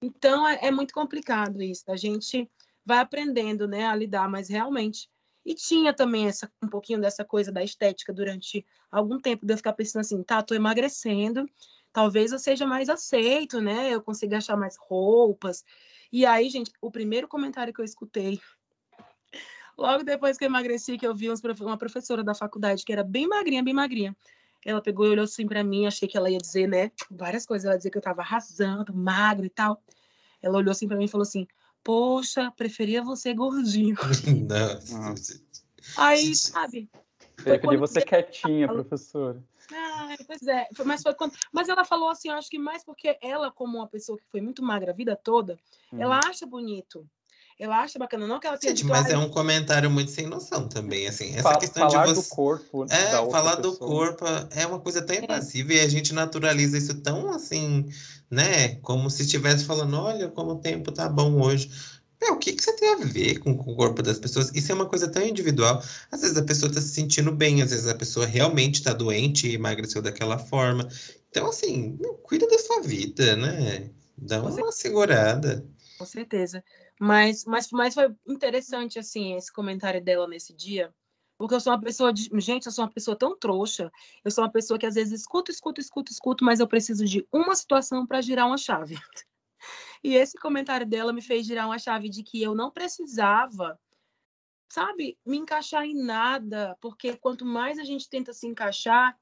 Speaker 2: Então, é, é, muito complicado isso. A gente vai aprendendo, né, a lidar, mas realmente. E tinha também essa, um pouquinho dessa coisa da estética durante algum tempo, de eu ficar pensando assim, tá, tô emagrecendo, talvez eu seja mais aceito, né? Eu consiga achar mais roupas. E aí, gente, o primeiro comentário que eu escutei, logo depois que eu emagreci, que eu vi uma professora da faculdade que era bem magrinha, bem magrinha. Ela pegou e olhou assim para mim, achei que ela ia dizer, né, várias coisas. Ela ia dizer que eu tava arrasando, magro e tal. Ela olhou assim para mim e falou assim: Poxa, preferia você gordinho. [LAUGHS]
Speaker 3: Não.
Speaker 2: Aí, sabe?
Speaker 1: Eu queria você quietinha, professora.
Speaker 2: Ah, pois é, mas foi quando. Mas ela falou assim, eu acho que mais porque ela, como uma pessoa que foi muito magra a vida toda, uhum. ela acha bonito. Ela acha bacana, não que ela tenha.
Speaker 3: Gente, mas é um comentário muito sem noção também, assim. Essa
Speaker 1: Fa
Speaker 3: questão
Speaker 1: falar
Speaker 3: de você.
Speaker 1: do corpo.
Speaker 3: É, falar do corpo é uma coisa tão é. invasiva é. e a gente naturaliza isso tão assim, né? Como se estivesse falando, olha como o tempo tá bom hoje. É, o que, que você tem a ver com, com, o corpo das pessoas? Isso é uma coisa tão individual. Às vezes a pessoa está se sentindo bem, às vezes a pessoa realmente está doente e emagreceu daquela forma. Então, assim, cuida da sua vida, né? Dá uma segurada.
Speaker 2: Com certeza. Mas, mas, mas foi interessante, assim, esse comentário dela nesse dia, porque eu sou uma pessoa de. Gente, eu sou uma pessoa tão trouxa. Eu sou uma pessoa que às vezes escuto, escuto, escuto, escuto, mas eu preciso de uma situação para girar uma chave. E esse comentário dela me fez girar uma chave de que eu não precisava sabe, me encaixar em nada, porque quanto mais a gente tenta se encaixar,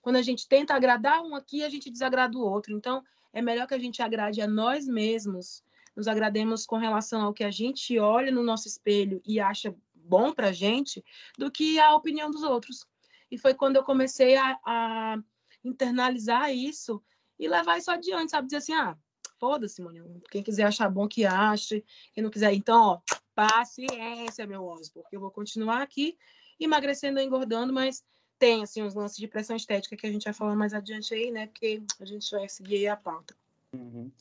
Speaker 2: quando a gente tenta agradar um aqui, a gente desagrada o outro. Então, é melhor que a gente agrade a nós mesmos, nos agrademos com relação ao que a gente olha no nosso espelho e acha bom para gente, do que a opinião dos outros. E foi quando eu comecei a, a internalizar isso e levar isso adiante, sabe? Dizer assim, ah, foda-se, mano. Quem quiser achar bom que ache, quem não quiser, então, ó, paciência, meu osso, porque eu vou continuar aqui emagrecendo e engordando, mas tem, assim, uns lances de pressão estética que a gente vai falar mais adiante aí, né? Porque a gente vai seguir aí a pauta.
Speaker 1: Uhum.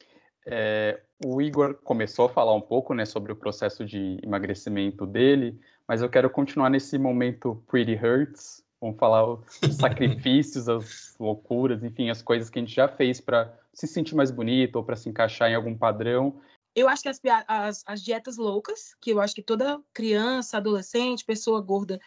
Speaker 1: É, o Igor começou a falar um pouco, né, sobre o processo de emagrecimento dele, mas eu quero continuar nesse momento Pretty Hurts, Vamos falar os sacrifícios, as loucuras, enfim, as coisas que a gente já fez para se sentir mais bonito ou para se encaixar em algum padrão.
Speaker 2: Eu acho que as, as, as, dietas loucas, que eu acho que toda criança, adolescente, pessoa gorda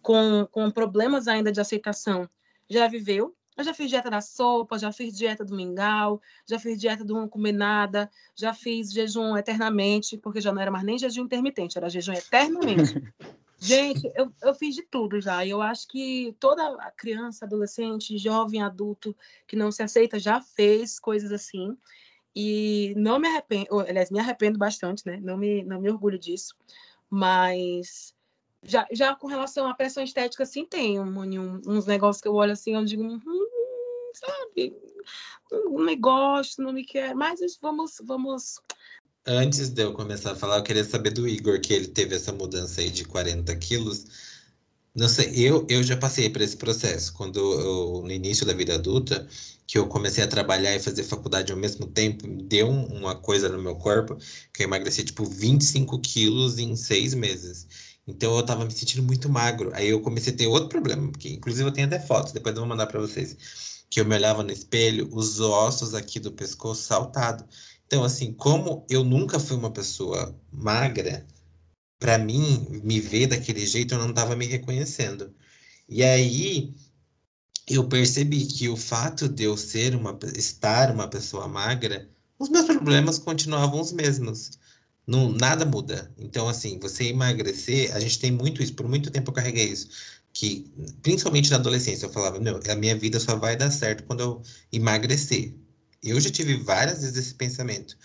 Speaker 2: com, com problemas ainda de aceitação já viveu. Eu já fiz dieta da sopa, já fiz dieta do mingau, já fiz dieta do não comer nada, já fiz jejum eternamente, porque já não era mais nem jejum intermitente, era jejum eternamente. [LAUGHS] Gente, eu, eu fiz de tudo já. Eu acho que toda criança, adolescente, jovem, adulto que não se aceita já fez coisas assim. E não me arrependo, aliás, me arrependo bastante, né? Não me, não me orgulho disso. Mas já, já com relação à pressão estética, sim, tem um, uns negócios que eu olho assim, eu digo, hum, sabe, não me gosto, não me quer, mas vamos, vamos
Speaker 3: Antes de eu começar a falar, eu queria saber do Igor, que ele teve essa mudança aí de 40 quilos. Não sei, eu, eu já passei por esse processo. Quando eu, no início da vida adulta, que eu comecei a trabalhar e fazer faculdade ao mesmo tempo, deu uma coisa no meu corpo, que eu emagreci, tipo, 25 quilos em seis meses. Então, eu tava me sentindo muito magro. Aí eu comecei a ter outro problema, porque inclusive eu tenho até fotos, depois eu vou mandar para vocês. Que eu me olhava no espelho, os ossos aqui do pescoço saltado. Então, assim, como eu nunca fui uma pessoa magra, para mim, me ver daquele jeito, eu não estava me reconhecendo. E aí, eu percebi que o fato de eu ser uma, estar uma pessoa magra, os meus problemas continuavam os mesmos. Não, nada muda. Então, assim, você emagrecer, a gente tem muito isso, por muito tempo eu carreguei isso. Que, principalmente na adolescência, eu falava, meu, a minha vida só vai dar certo quando eu emagrecer. Eu já tive várias vezes esse pensamento.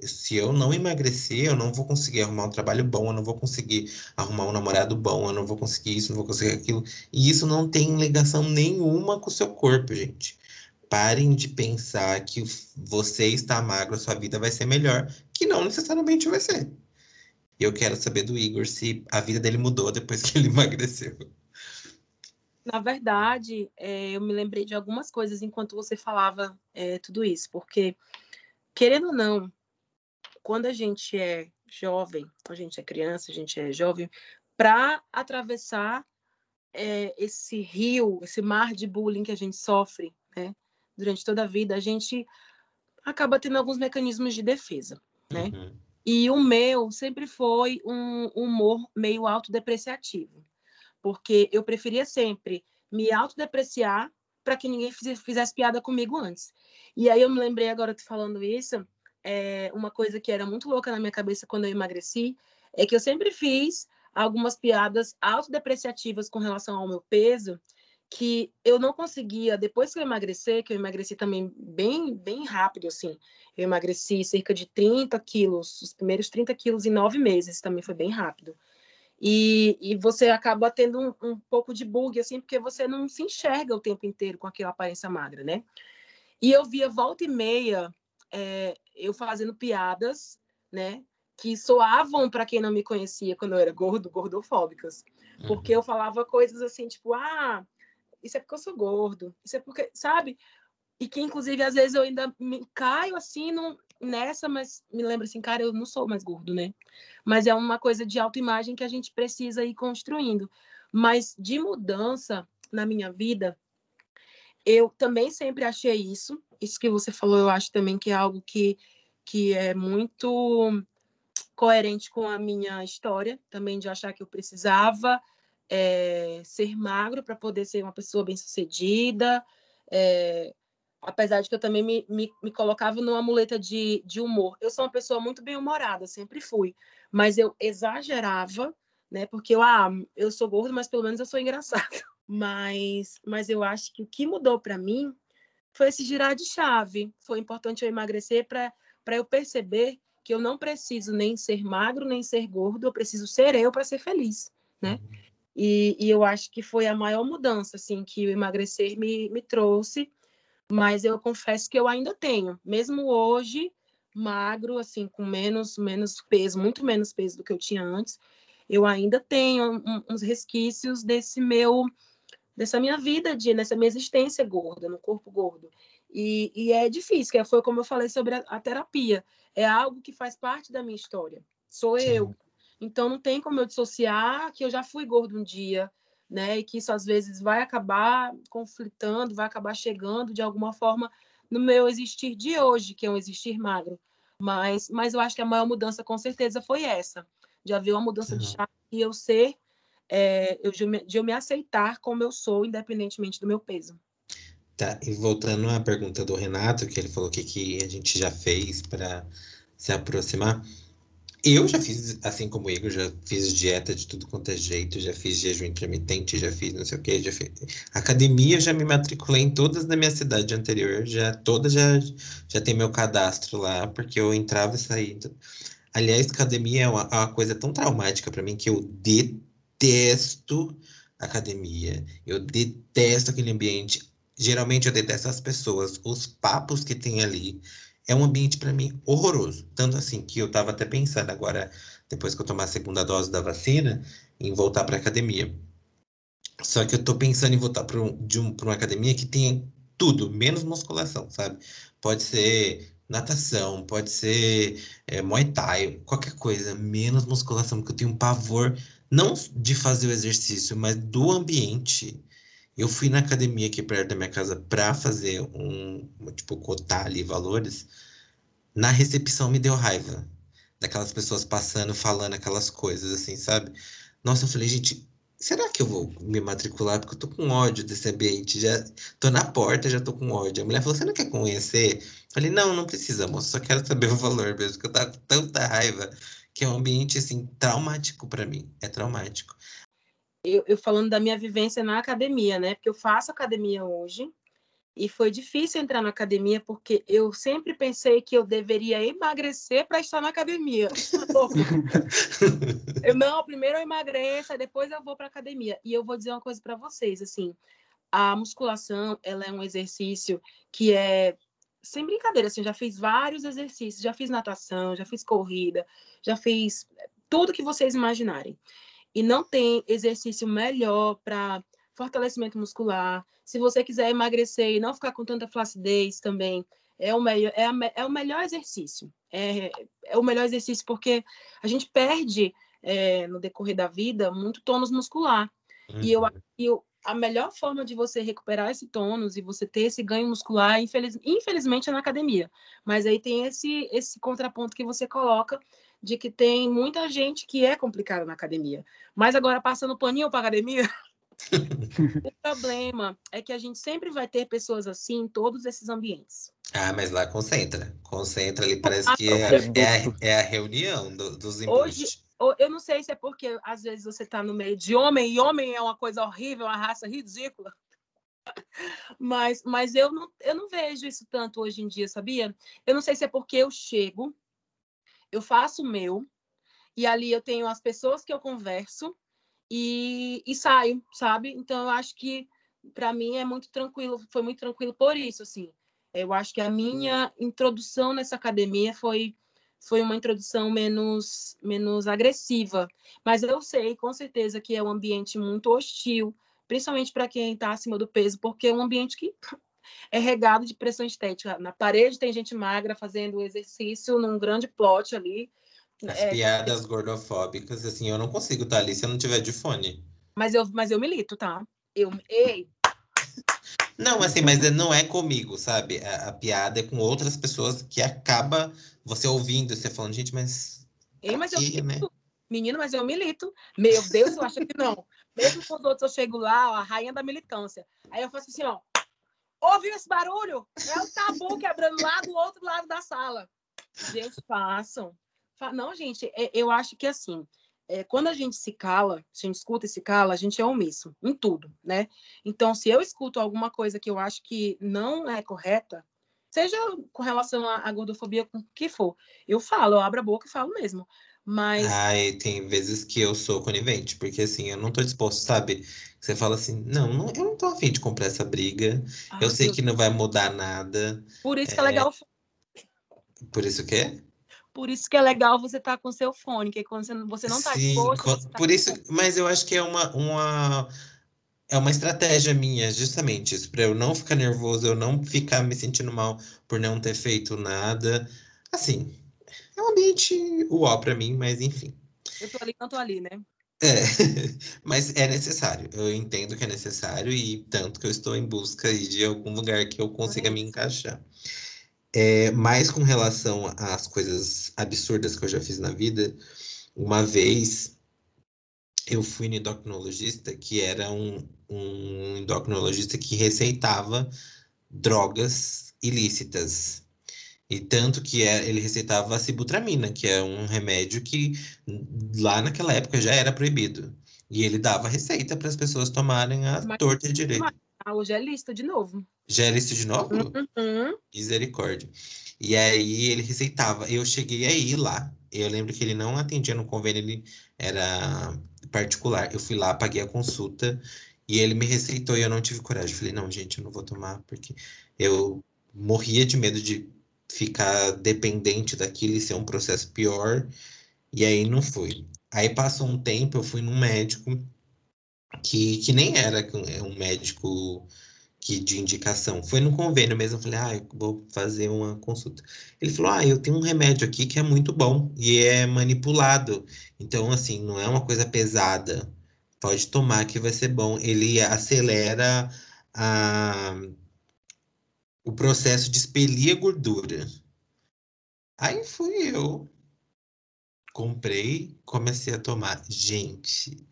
Speaker 3: Se eu não emagrecer, eu não vou conseguir arrumar um trabalho bom, eu não vou conseguir arrumar um namorado bom, eu não vou conseguir isso, não vou conseguir aquilo. E isso não tem ligação nenhuma com o seu corpo, gente. Parem de pensar que você está magro, sua vida vai ser melhor, que não necessariamente vai ser. Eu quero saber do Igor se a vida dele mudou depois que ele [LAUGHS] emagreceu.
Speaker 2: Na verdade, é, eu me lembrei de algumas coisas enquanto você falava é, tudo isso, porque, querendo ou não, quando a gente é jovem, a gente é criança, a gente é jovem, para atravessar é, esse rio, esse mar de bullying que a gente sofre né, durante toda a vida, a gente acaba tendo alguns mecanismos de defesa, né? Uhum. E o meu sempre foi um humor meio autodepreciativo porque eu preferia sempre me autodepreciar para que ninguém fizesse piada comigo antes. E aí eu me lembrei agora, tu falando isso, é, uma coisa que era muito louca na minha cabeça quando eu emagreci, é que eu sempre fiz algumas piadas autodepreciativas com relação ao meu peso, que eu não conseguia, depois que eu emagreci, que eu emagreci também bem, bem rápido, assim, eu emagreci cerca de 30 quilos, os primeiros 30 quilos em nove meses, também foi bem rápido. E, e você acaba tendo um, um, pouco de bug, assim, porque você não se enxerga o tempo inteiro com aquela aparência magra, né? E eu via volta e meia é, eu fazendo piadas, né? Que soavam para quem não me conhecia quando eu era gordo, gordofóbicas. Porque uhum. eu falava coisas assim, tipo, ah, isso é porque eu sou gordo, isso é porque, sabe? E que, inclusive, às vezes eu ainda me caio assim num, nessa, mas me lembra assim, cara, eu não sou mais gordo, né? Mas é uma coisa de autoimagem que a gente precisa ir construindo. Mas de mudança na minha vida, eu também sempre achei isso. Isso que você falou, eu acho também que é algo que, que é muito coerente com a minha história, também de achar que eu precisava é, ser magro para poder ser uma pessoa bem-sucedida, é, apesar de que eu também me, me, me colocava numa muleta de, de humor. Eu sou uma pessoa muito bem-humorada, sempre fui, mas eu exagerava né? Porque eu, ah, eu sou gordo, mas pelo menos eu sou engraçado. [LAUGHS] Mas, mas eu acho que o que mudou para mim foi esse girar de chave. Foi importante eu emagrecer para eu perceber que eu não preciso nem ser magro, nem ser gordo, eu preciso ser eu para ser feliz, né? Uhum. E, e, eu acho que foi a maior mudança, assim, que o emagrecer me, me trouxe. Mas eu confesso que eu ainda tenho, mesmo hoje, magro, assim, com menos, menos peso, muito menos peso do que eu tinha antes, eu ainda tenho uns resquícios desse meu, dessa minha vida, de, nessa minha existência gorda, no corpo gordo. E, e é difícil, que foi como eu falei sobre a, a, terapia. É algo que faz parte da minha história. Sou Sim. eu. Então não tem como eu dissociar que eu já fui gordo um dia, né? E que isso às vezes vai acabar conflitando, vai acabar chegando de alguma forma no meu existir de hoje, que é um existir magro. Mas, mas eu acho que a maior mudança, com certeza, foi essa, de haver uma mudança de chave e eu ser, é, eu, de eu me aceitar como eu sou, independentemente do meu peso.
Speaker 3: Tá, e voltando à pergunta do Renato, que ele falou que, que a gente já fez para se aproximar. Eu já fiz, assim como o Igor, já fiz dieta de tudo quanto é jeito, já fiz jejum intermitente, já fiz não sei o que, já fiz. Academia, já me matriculei em todas da minha cidade anterior, já todas já, já tem meu cadastro lá, porque eu entrava e saía. Aliás, academia é uma, é uma coisa tão traumática para mim que eu detesto academia, eu detesto aquele ambiente. Geralmente eu detesto as pessoas, os papos que tem ali é um ambiente para mim horroroso. Tanto assim que eu estava até pensando agora, depois que eu tomar a segunda dose da vacina, em voltar para academia. Só que eu estou pensando em voltar para um, um, uma academia que tenha tudo, menos musculação, sabe? Pode ser natação, pode ser é, muay thai, qualquer coisa, menos musculação, porque eu tenho um pavor, não de fazer o exercício, mas do ambiente. Eu fui na academia aqui perto da minha casa para fazer um, tipo, cotar ali valores. Na recepção me deu raiva daquelas pessoas passando, falando aquelas coisas assim, sabe? Nossa, eu falei, gente, será que eu vou me matricular? Porque eu tô com ódio desse ambiente, já tô na porta, já tô com ódio. A mulher falou, você não quer conhecer? Eu falei, não, não precisa, moço, só quero saber o valor mesmo, porque eu tava com tanta raiva, que é um ambiente, assim, traumático para mim, é traumático
Speaker 2: eu, eu, falando da minha vivência na academia, né? Porque eu faço academia hoje e foi difícil entrar na academia porque eu sempre pensei que eu deveria emagrecer para estar na academia. [LAUGHS] eu, não, primeiro eu emagreço, depois eu vou para academia. E eu vou dizer uma coisa para vocês, assim, a musculação, ela é um exercício que é sem brincadeira, assim, já fiz vários exercícios, já fiz natação, já fiz corrida, já fiz tudo que vocês imaginarem e não tem exercício melhor para fortalecimento muscular. Se você quiser emagrecer e não ficar com tanta flacidez também, é o melhor, é, a, é o melhor exercício. É, é o melhor exercício porque a gente perde é, no decorrer da vida muito tônus muscular. Uhum. E eu, eu a melhor forma de você recuperar esse tônus e você ter esse ganho muscular, infeliz, infelizmente, é na academia. Mas aí tem esse, esse contraponto que você coloca de que tem muita gente que é complicada na academia. Mas agora, passando paninho para academia, [LAUGHS] o problema é que a gente sempre vai ter pessoas assim em todos esses ambientes.
Speaker 3: Ah, mas lá concentra. Concentra ali, parece que é, é, a, é a reunião do, dos embustes.
Speaker 2: Hoje, eu não sei se é porque às vezes você está no meio de homem e homem é uma coisa horrível, uma raça ridícula. [LAUGHS] Mas, mas eu, não, eu não vejo isso tanto hoje em dia, sabia? Eu não sei se é porque eu chego eu faço o meu, e ali eu tenho as pessoas que eu converso e, e saio, sabe? Então eu acho que para mim é muito tranquilo, foi muito tranquilo por isso, assim. Eu acho que a minha introdução nessa academia foi foi uma introdução menos menos agressiva, mas eu sei com certeza que é um ambiente muito hostil, principalmente para quem está acima do peso, porque é um ambiente que é regado de pressão estética. Na parede tem gente magra fazendo exercício num grande plot ali.
Speaker 3: As é, piadas gordofóbicas, assim, eu não consigo estar ali se eu não tiver de fone.
Speaker 2: Mas eu, mas eu milito, tá? Eu, ei.
Speaker 3: Não, assim, mas é, não é comigo, sabe? A, a piada é com outras pessoas que acaba você ouvindo, você falando, gente, mas.
Speaker 2: Ei, mas aqui, eu milito. Né? Menino, mas eu milito. Meu Deus, eu acho que não. Mesmo com os outros, eu chego lá, ó, a rainha da militância. Aí eu faço assim, ó. Ouviu esse barulho? É o tabu quebrando lá do outro lado da sala. Gente, façam. Não, gente, é, eu acho que assim, é, quando a gente se cala, se a gente escuta e se cala, a gente é omisso em tudo, né? Então, se eu escuto alguma coisa que eu acho que não é correta, seja com relação à gordofobia, com o que for, eu falo, eu abro a boca e falo mesmo. Mas.
Speaker 3: Ai, tem vezes que eu sou conivente, porque assim, eu não tô disposto, sabe? Você fala assim, não, não eu não tô afim de comprar essa briga. Ah, eu sei que não vai mudar nada.
Speaker 2: Por isso é... que é legal.
Speaker 3: Por isso o quê?
Speaker 2: Por isso que é legal você estar tá com seu fone, que quando você não está disposto.
Speaker 3: Tá por isso, mas eu acho que é uma, uma, é uma estratégia minha, justamente isso, para eu não ficar nervoso, eu não ficar me sentindo mal por não ter feito nada. Assim, é um ambiente uó para mim, mas enfim.
Speaker 2: Eu tô ali, não tô ali, né?
Speaker 3: É, [LAUGHS] mas é necessário. Eu entendo que é necessário e tanto que eu estou em busca de algum lugar que eu consiga me encaixar. É, mais com relação às coisas absurdas que eu já fiz na vida, uma vez eu fui no endocrinologista que era um, um endocrinologista que receitava drogas ilícitas. E tanto que é, ele receitava a sibutramina, que é um remédio que lá naquela época já era proibido. E ele dava receita para as pessoas tomarem a Mas, torta direito.
Speaker 2: Ah, hoje é lista de novo.
Speaker 3: Já é lista de novo?
Speaker 2: Uhum.
Speaker 3: Misericórdia. E aí ele receitava. Eu cheguei aí lá. Eu lembro que ele não atendia no convênio, ele era particular. Eu fui lá, paguei a consulta e ele me receitou e eu não tive coragem. Falei, não, gente, eu não vou tomar, porque eu morria de medo de ficar dependente daquilo e ser um processo pior. E aí não fui. Aí passou um tempo, eu fui num médico que, que nem era é um médico que de indicação. Foi no convênio mesmo, eu falei, ah, eu vou fazer uma consulta. Ele falou, ah, eu tenho um remédio aqui que é muito bom e é manipulado. Então, assim, não é uma coisa pesada. Pode tomar que vai ser bom. Ele acelera a, o processo de expelir a gordura. Aí fui eu, comprei, comecei a tomar. Gente,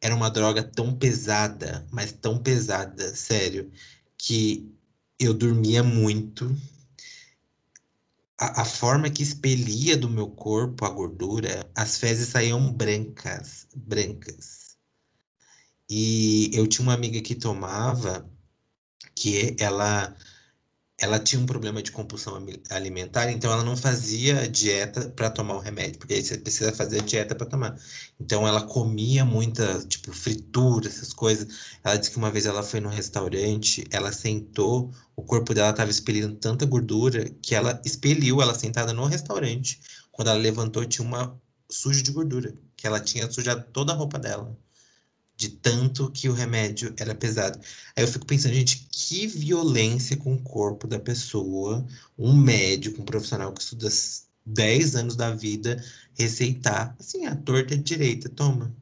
Speaker 3: era uma droga tão pesada, mas tão pesada, sério, que eu dormia muito. A, a, forma que expelia do meu corpo a gordura, as fezes saíam brancas, brancas. E eu tinha uma amiga que tomava, que ela ela tinha um problema de compulsão alimentar, então ela não fazia dieta para tomar o remédio, porque aí você precisa fazer dieta para tomar. Então ela comia muita, tipo, fritura, essas coisas. Ela disse que uma vez ela foi no restaurante, ela sentou, o corpo dela estava expelindo tanta gordura que ela expeliu ela sentada no restaurante. Quando ela levantou, tinha uma suja de gordura, que ela tinha sujado toda a roupa dela de tanto que o remédio era pesado. Aí eu fico pensando, gente, que violência com o corpo da pessoa, um médico, um profissional que estuda 10 anos da vida, receitar, assim, a torta direita, toma.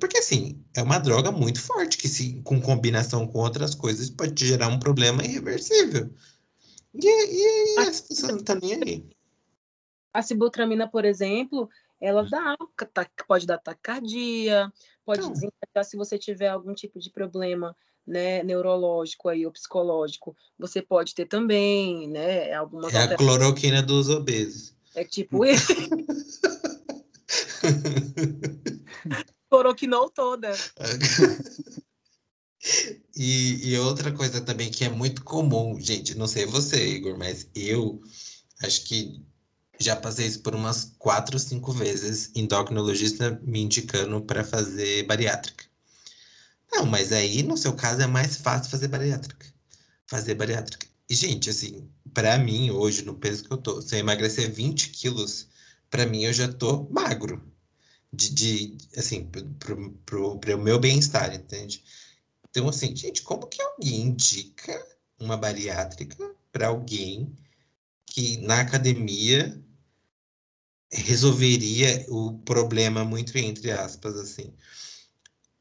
Speaker 3: Porque, assim, é uma droga muito forte, que se com combinação com outras coisas pode te gerar um problema irreversível. E, e, e as pessoas não estão nem aí.
Speaker 2: A sibutramina, por exemplo, ela hum. dá, pode dar taquicardia, pode então. desencadear se você tiver algum tipo de problema né, neurológico aí, ou psicológico, você pode ter também, né, algumas
Speaker 3: É a cloroquina dos obesos.
Speaker 2: É tipo isso. [LAUGHS] Cloroquinou toda. [LAUGHS]
Speaker 3: E, e, outra coisa também que é muito comum, gente, não sei você, Igor, mas eu acho que já passei isso por umas quatro, cinco vezes, endocrinologista me indicando para fazer bariátrica. Não, mas aí no seu caso é mais fácil fazer bariátrica. Fazer bariátrica. E, gente, assim, para mim, hoje, no peso que eu tô, se eu emagrecer 20 quilos, para mim eu já tô magro. De, de assim, pro, pro, pro meu bem-estar, entende? Então, assim, gente, como que alguém indica uma bariátrica para alguém que na academia resolveria o problema muito entre aspas assim.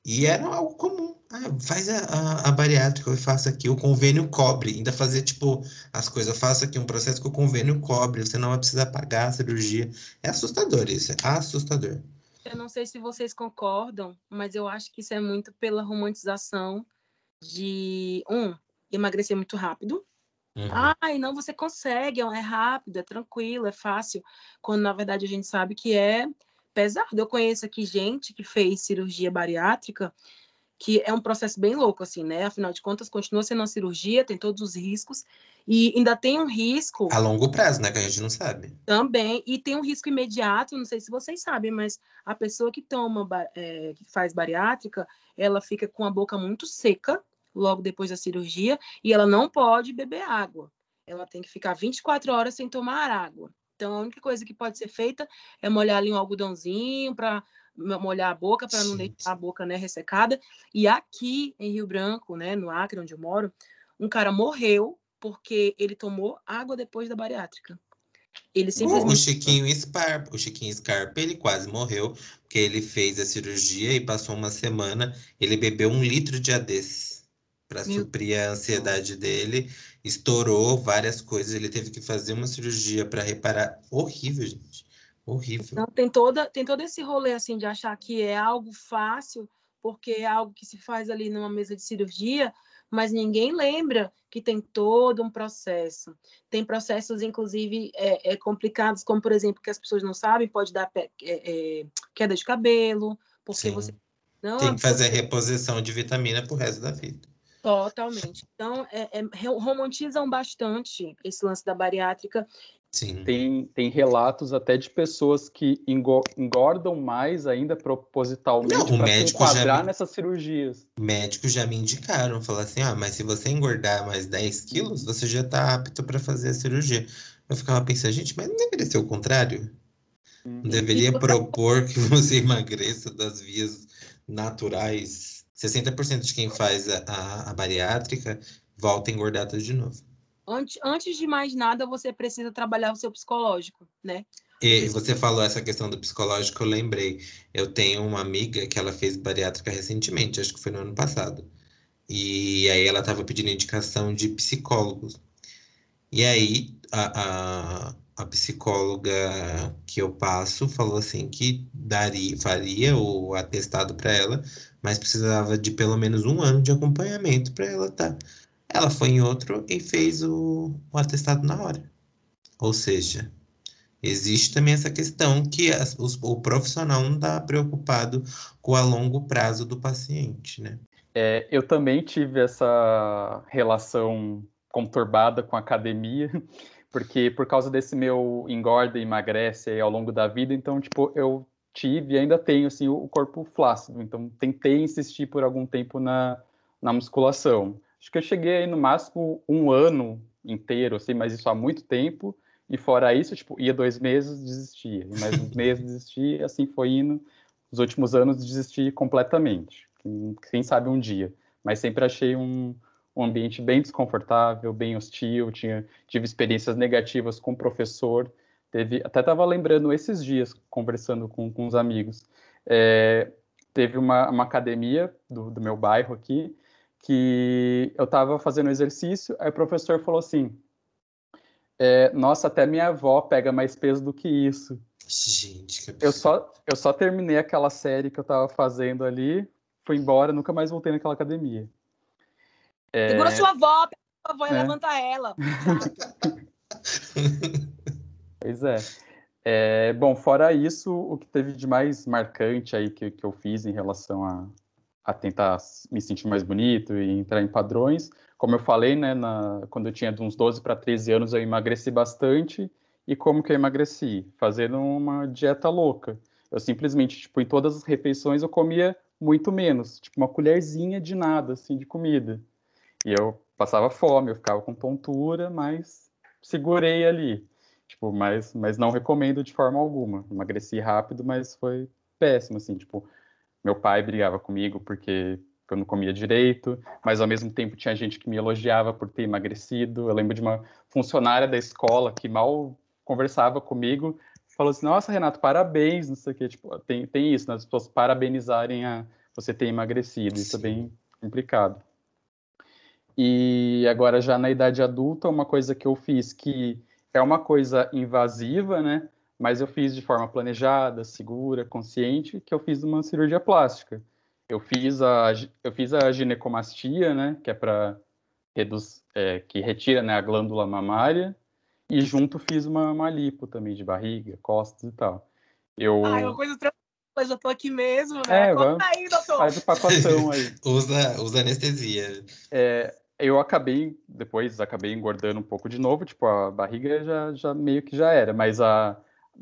Speaker 3: E era algo comum. Ah, faz a, a, a, bariátrica, eu faço aqui, o convênio cobre. Ainda fazer, tipo, as coisas, eu faço aqui um processo que o convênio cobre, você não vai precisar pagar a cirurgia. É assustador isso, é assustador.
Speaker 2: Eu não sei se vocês concordam, mas eu acho que isso é muito pela romantização de, um, emagrecer muito rápido, Uhum. Ai, não, você consegue, é rápido, é tranquilo, é fácil. Quando na verdade a gente sabe que é pesado. Eu conheço aqui gente que fez cirurgia bariátrica, que é um processo bem louco, assim, né? Afinal de contas, continua sendo uma cirurgia, tem todos os riscos, e ainda tem um risco.
Speaker 3: A longo prazo, né? Que a gente não sabe.
Speaker 2: Também, e tem um risco imediato, não sei se vocês sabem, mas a pessoa que toma, é, que faz bariátrica, ela fica com a boca muito seca logo depois da cirurgia, e ela não pode beber água. Ela tem que ficar 24 horas sem tomar água. Então, a única coisa que pode ser feita é molhar ali um algodãozinho para molhar a boca, para não deixar a boca né, ressecada. E aqui em Rio Branco, né, no Acre, onde eu moro, um cara morreu porque ele tomou água depois da bariátrica.
Speaker 3: Ele simplesmente... O Chiquinho Scarpa, o Chiquinho Scarpa, ele quase morreu, porque ele fez a cirurgia e passou uma semana, ele bebeu um litro de ADES para suprir a ansiedade dele estourou várias coisas, ele teve que fazer uma cirurgia para reparar. Horrível, gente. Horrível.
Speaker 2: Então, tem, toda, tem todo esse rolê assim de achar que é algo fácil, porque é algo que se faz ali numa mesa de cirurgia, mas ninguém lembra que tem todo um processo. Tem processos, inclusive, é, é, complicados, como, por exemplo, que as pessoas não sabem, pode dar é, é, queda de cabelo, porque Sim. você.
Speaker 3: Não, tem que fazer reposição de vitamina pro resto da vida.
Speaker 2: Totalmente. Então, é, é, romantizam bastante esse lance da bariátrica.
Speaker 1: Sim. Tem, tem relatos até de pessoas que engordam mais ainda propositalmente para se enquadrar me... nessas cirurgias.
Speaker 3: Médicos já me indicaram, falaram assim, ah, mas se você engordar mais 10 quilos, você já está apto para fazer a cirurgia. Eu ficava pensando, gente, mas não deveria ser o contrário? Uhum. Deveria propor que você [LAUGHS] emagreça das vias naturais 60% de quem faz a, a, a, bariátrica volta engordada de novo.
Speaker 2: Antes, antes de mais nada, você precisa trabalhar o seu psicológico, né?
Speaker 3: E você falou essa questão do psicológico, eu lembrei. Eu tenho uma amiga que ela fez bariátrica recentemente, acho que foi no ano passado. E aí ela estava pedindo indicação de psicólogos. E aí a, a, a psicóloga que eu passo falou assim que daria, faria o atestado para ela, mas precisava de pelo menos um ano de acompanhamento para ela estar. Tá. Ela foi em outro e fez o, o, atestado na hora. Ou seja, existe também essa questão que as, os, o profissional não está preocupado com a longo prazo do paciente, né?
Speaker 1: É, eu também tive essa relação conturbada com a academia, porque por causa desse meu engorda e emagrece ao longo da vida, então, tipo, eu tive e ainda tenho assim o corpo flácido, então tentei insistir por algum tempo na, na musculação. Acho que eu cheguei aí no máximo um ano inteiro, assim, mas isso há muito tempo. E fora isso, tipo, ia dois meses, desistia. E mais uns meses, [LAUGHS] desistia, assim foi indo. Os últimos anos, desisti completamente. Quem, quem sabe um dia. Mas sempre achei um, um ambiente bem desconfortável, bem hostil. Tinha, tive experiências negativas com o professor. Teve, até estava lembrando esses dias, conversando com, com os amigos. É, teve uma, uma academia do, do, meu bairro aqui, que eu estava fazendo exercício, aí o professor falou assim: é, Nossa, até minha avó pega mais peso do que isso.
Speaker 3: Gente, que
Speaker 1: eu só Eu só terminei aquela série que eu estava fazendo ali, fui embora, nunca mais voltei naquela academia.
Speaker 2: É... Segura sua avó, sua avó e é. levanta ela. [LAUGHS]
Speaker 1: Pois é. é. Bom, fora isso, o que teve de mais marcante aí que, que eu fiz em relação a, a tentar me sentir mais bonito e entrar em padrões, como eu falei, né, na, quando eu tinha de uns 12 para 13 anos, eu emagreci bastante. E como que eu emagreci? Fazendo uma dieta louca. Eu simplesmente, tipo, em todas as refeições eu comia muito menos, tipo uma colherzinha de nada, assim, de comida. E eu passava fome, eu ficava com tontura, mas segurei ali. Tipo, mas, mas não recomendo de forma alguma. Emagreci rápido, mas foi péssimo, assim, tipo, meu pai brigava comigo porque eu não comia direito, mas ao mesmo tempo tinha gente que me elogiava por ter emagrecido. Eu lembro de uma funcionária da escola que mal conversava comigo, falou assim: "Nossa, Renato, parabéns", não sei o quê, tipo, tem tem isso, né? as pessoas parabenizarem a você ter emagrecido, isso é bem complicado. E agora já na idade adulta, uma coisa que eu fiz que é uma coisa invasiva, né? Mas eu fiz de forma planejada, segura, consciente, que eu fiz uma cirurgia plástica. Eu fiz a, eu fiz a ginecomastia, né? Que é para reduz, é, que retira né, a glândula mamária. E junto fiz uma, uma lipo também de barriga, costas e tal. Eu...
Speaker 2: Ah, é uma coisa tranquila, já tô aqui mesmo, né?
Speaker 1: É, vamos...
Speaker 2: aí, doutor.
Speaker 1: Faz o pacotão aí. [LAUGHS]
Speaker 3: usa, usa anestesia.
Speaker 1: É, eu acabei, depois acabei engordando um pouco de novo, tipo, a barriga já, já meio que já era, mas a,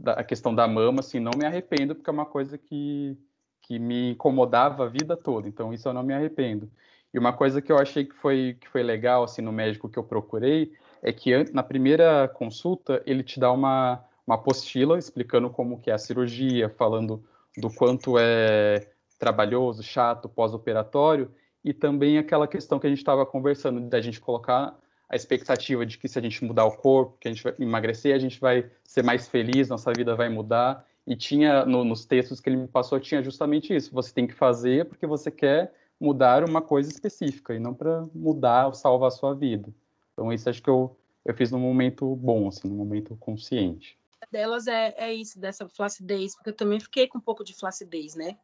Speaker 1: a questão da mama, assim, não me arrependo, porque é uma coisa que, que me incomodava a vida toda, então isso eu não me arrependo. E uma coisa que eu achei que foi, que foi legal, assim, no médico que eu procurei, é que na primeira consulta ele te dá uma, uma apostila explicando como que é a cirurgia, falando do quanto é trabalhoso, chato, pós-operatório, e também aquela questão que a gente estava conversando, da gente colocar a expectativa de que se a gente mudar o corpo, que a gente vai emagrecer, a gente vai ser mais feliz, nossa vida vai mudar. E tinha, no, nos textos que ele me passou, tinha justamente isso. Você tem que fazer porque você quer mudar uma coisa específica, e não para mudar ou salvar a sua vida. Então, isso acho que eu, eu fiz num momento bom, assim, num momento consciente.
Speaker 2: Delas é, é isso, dessa flacidez, porque eu também fiquei com um pouco de flacidez, né?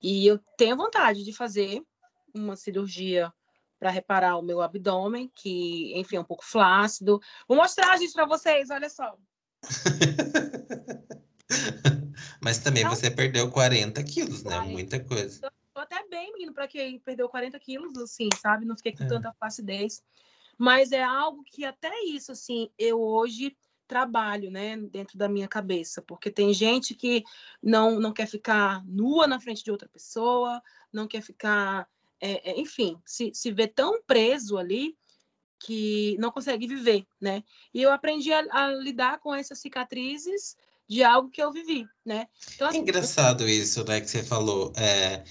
Speaker 2: E eu tenho vontade de fazer uma cirurgia para reparar o meu abdômen, que, enfim, é um pouco flácido. Vou mostrar, gente, para vocês, olha só. [LAUGHS]
Speaker 3: Mas também você perdeu 40 quilos, né? Muita coisa.
Speaker 2: Tô até bem, menino, para quem perdeu 40 quilos, assim, sabe? Não fiquei com é. tanta flacidez. Mas é algo que até isso, assim, eu hoje trabalho, né, dentro da minha cabeça, porque tem gente que não, não quer ficar nua na frente de outra pessoa, não quer ficar é, é, enfim, se, se vê tão preso ali que não consegue viver, né? E eu aprendi a, a lidar com essas cicatrizes de algo que eu vivi, né?
Speaker 3: Então, assim, é engraçado isso, né, que você falou. É,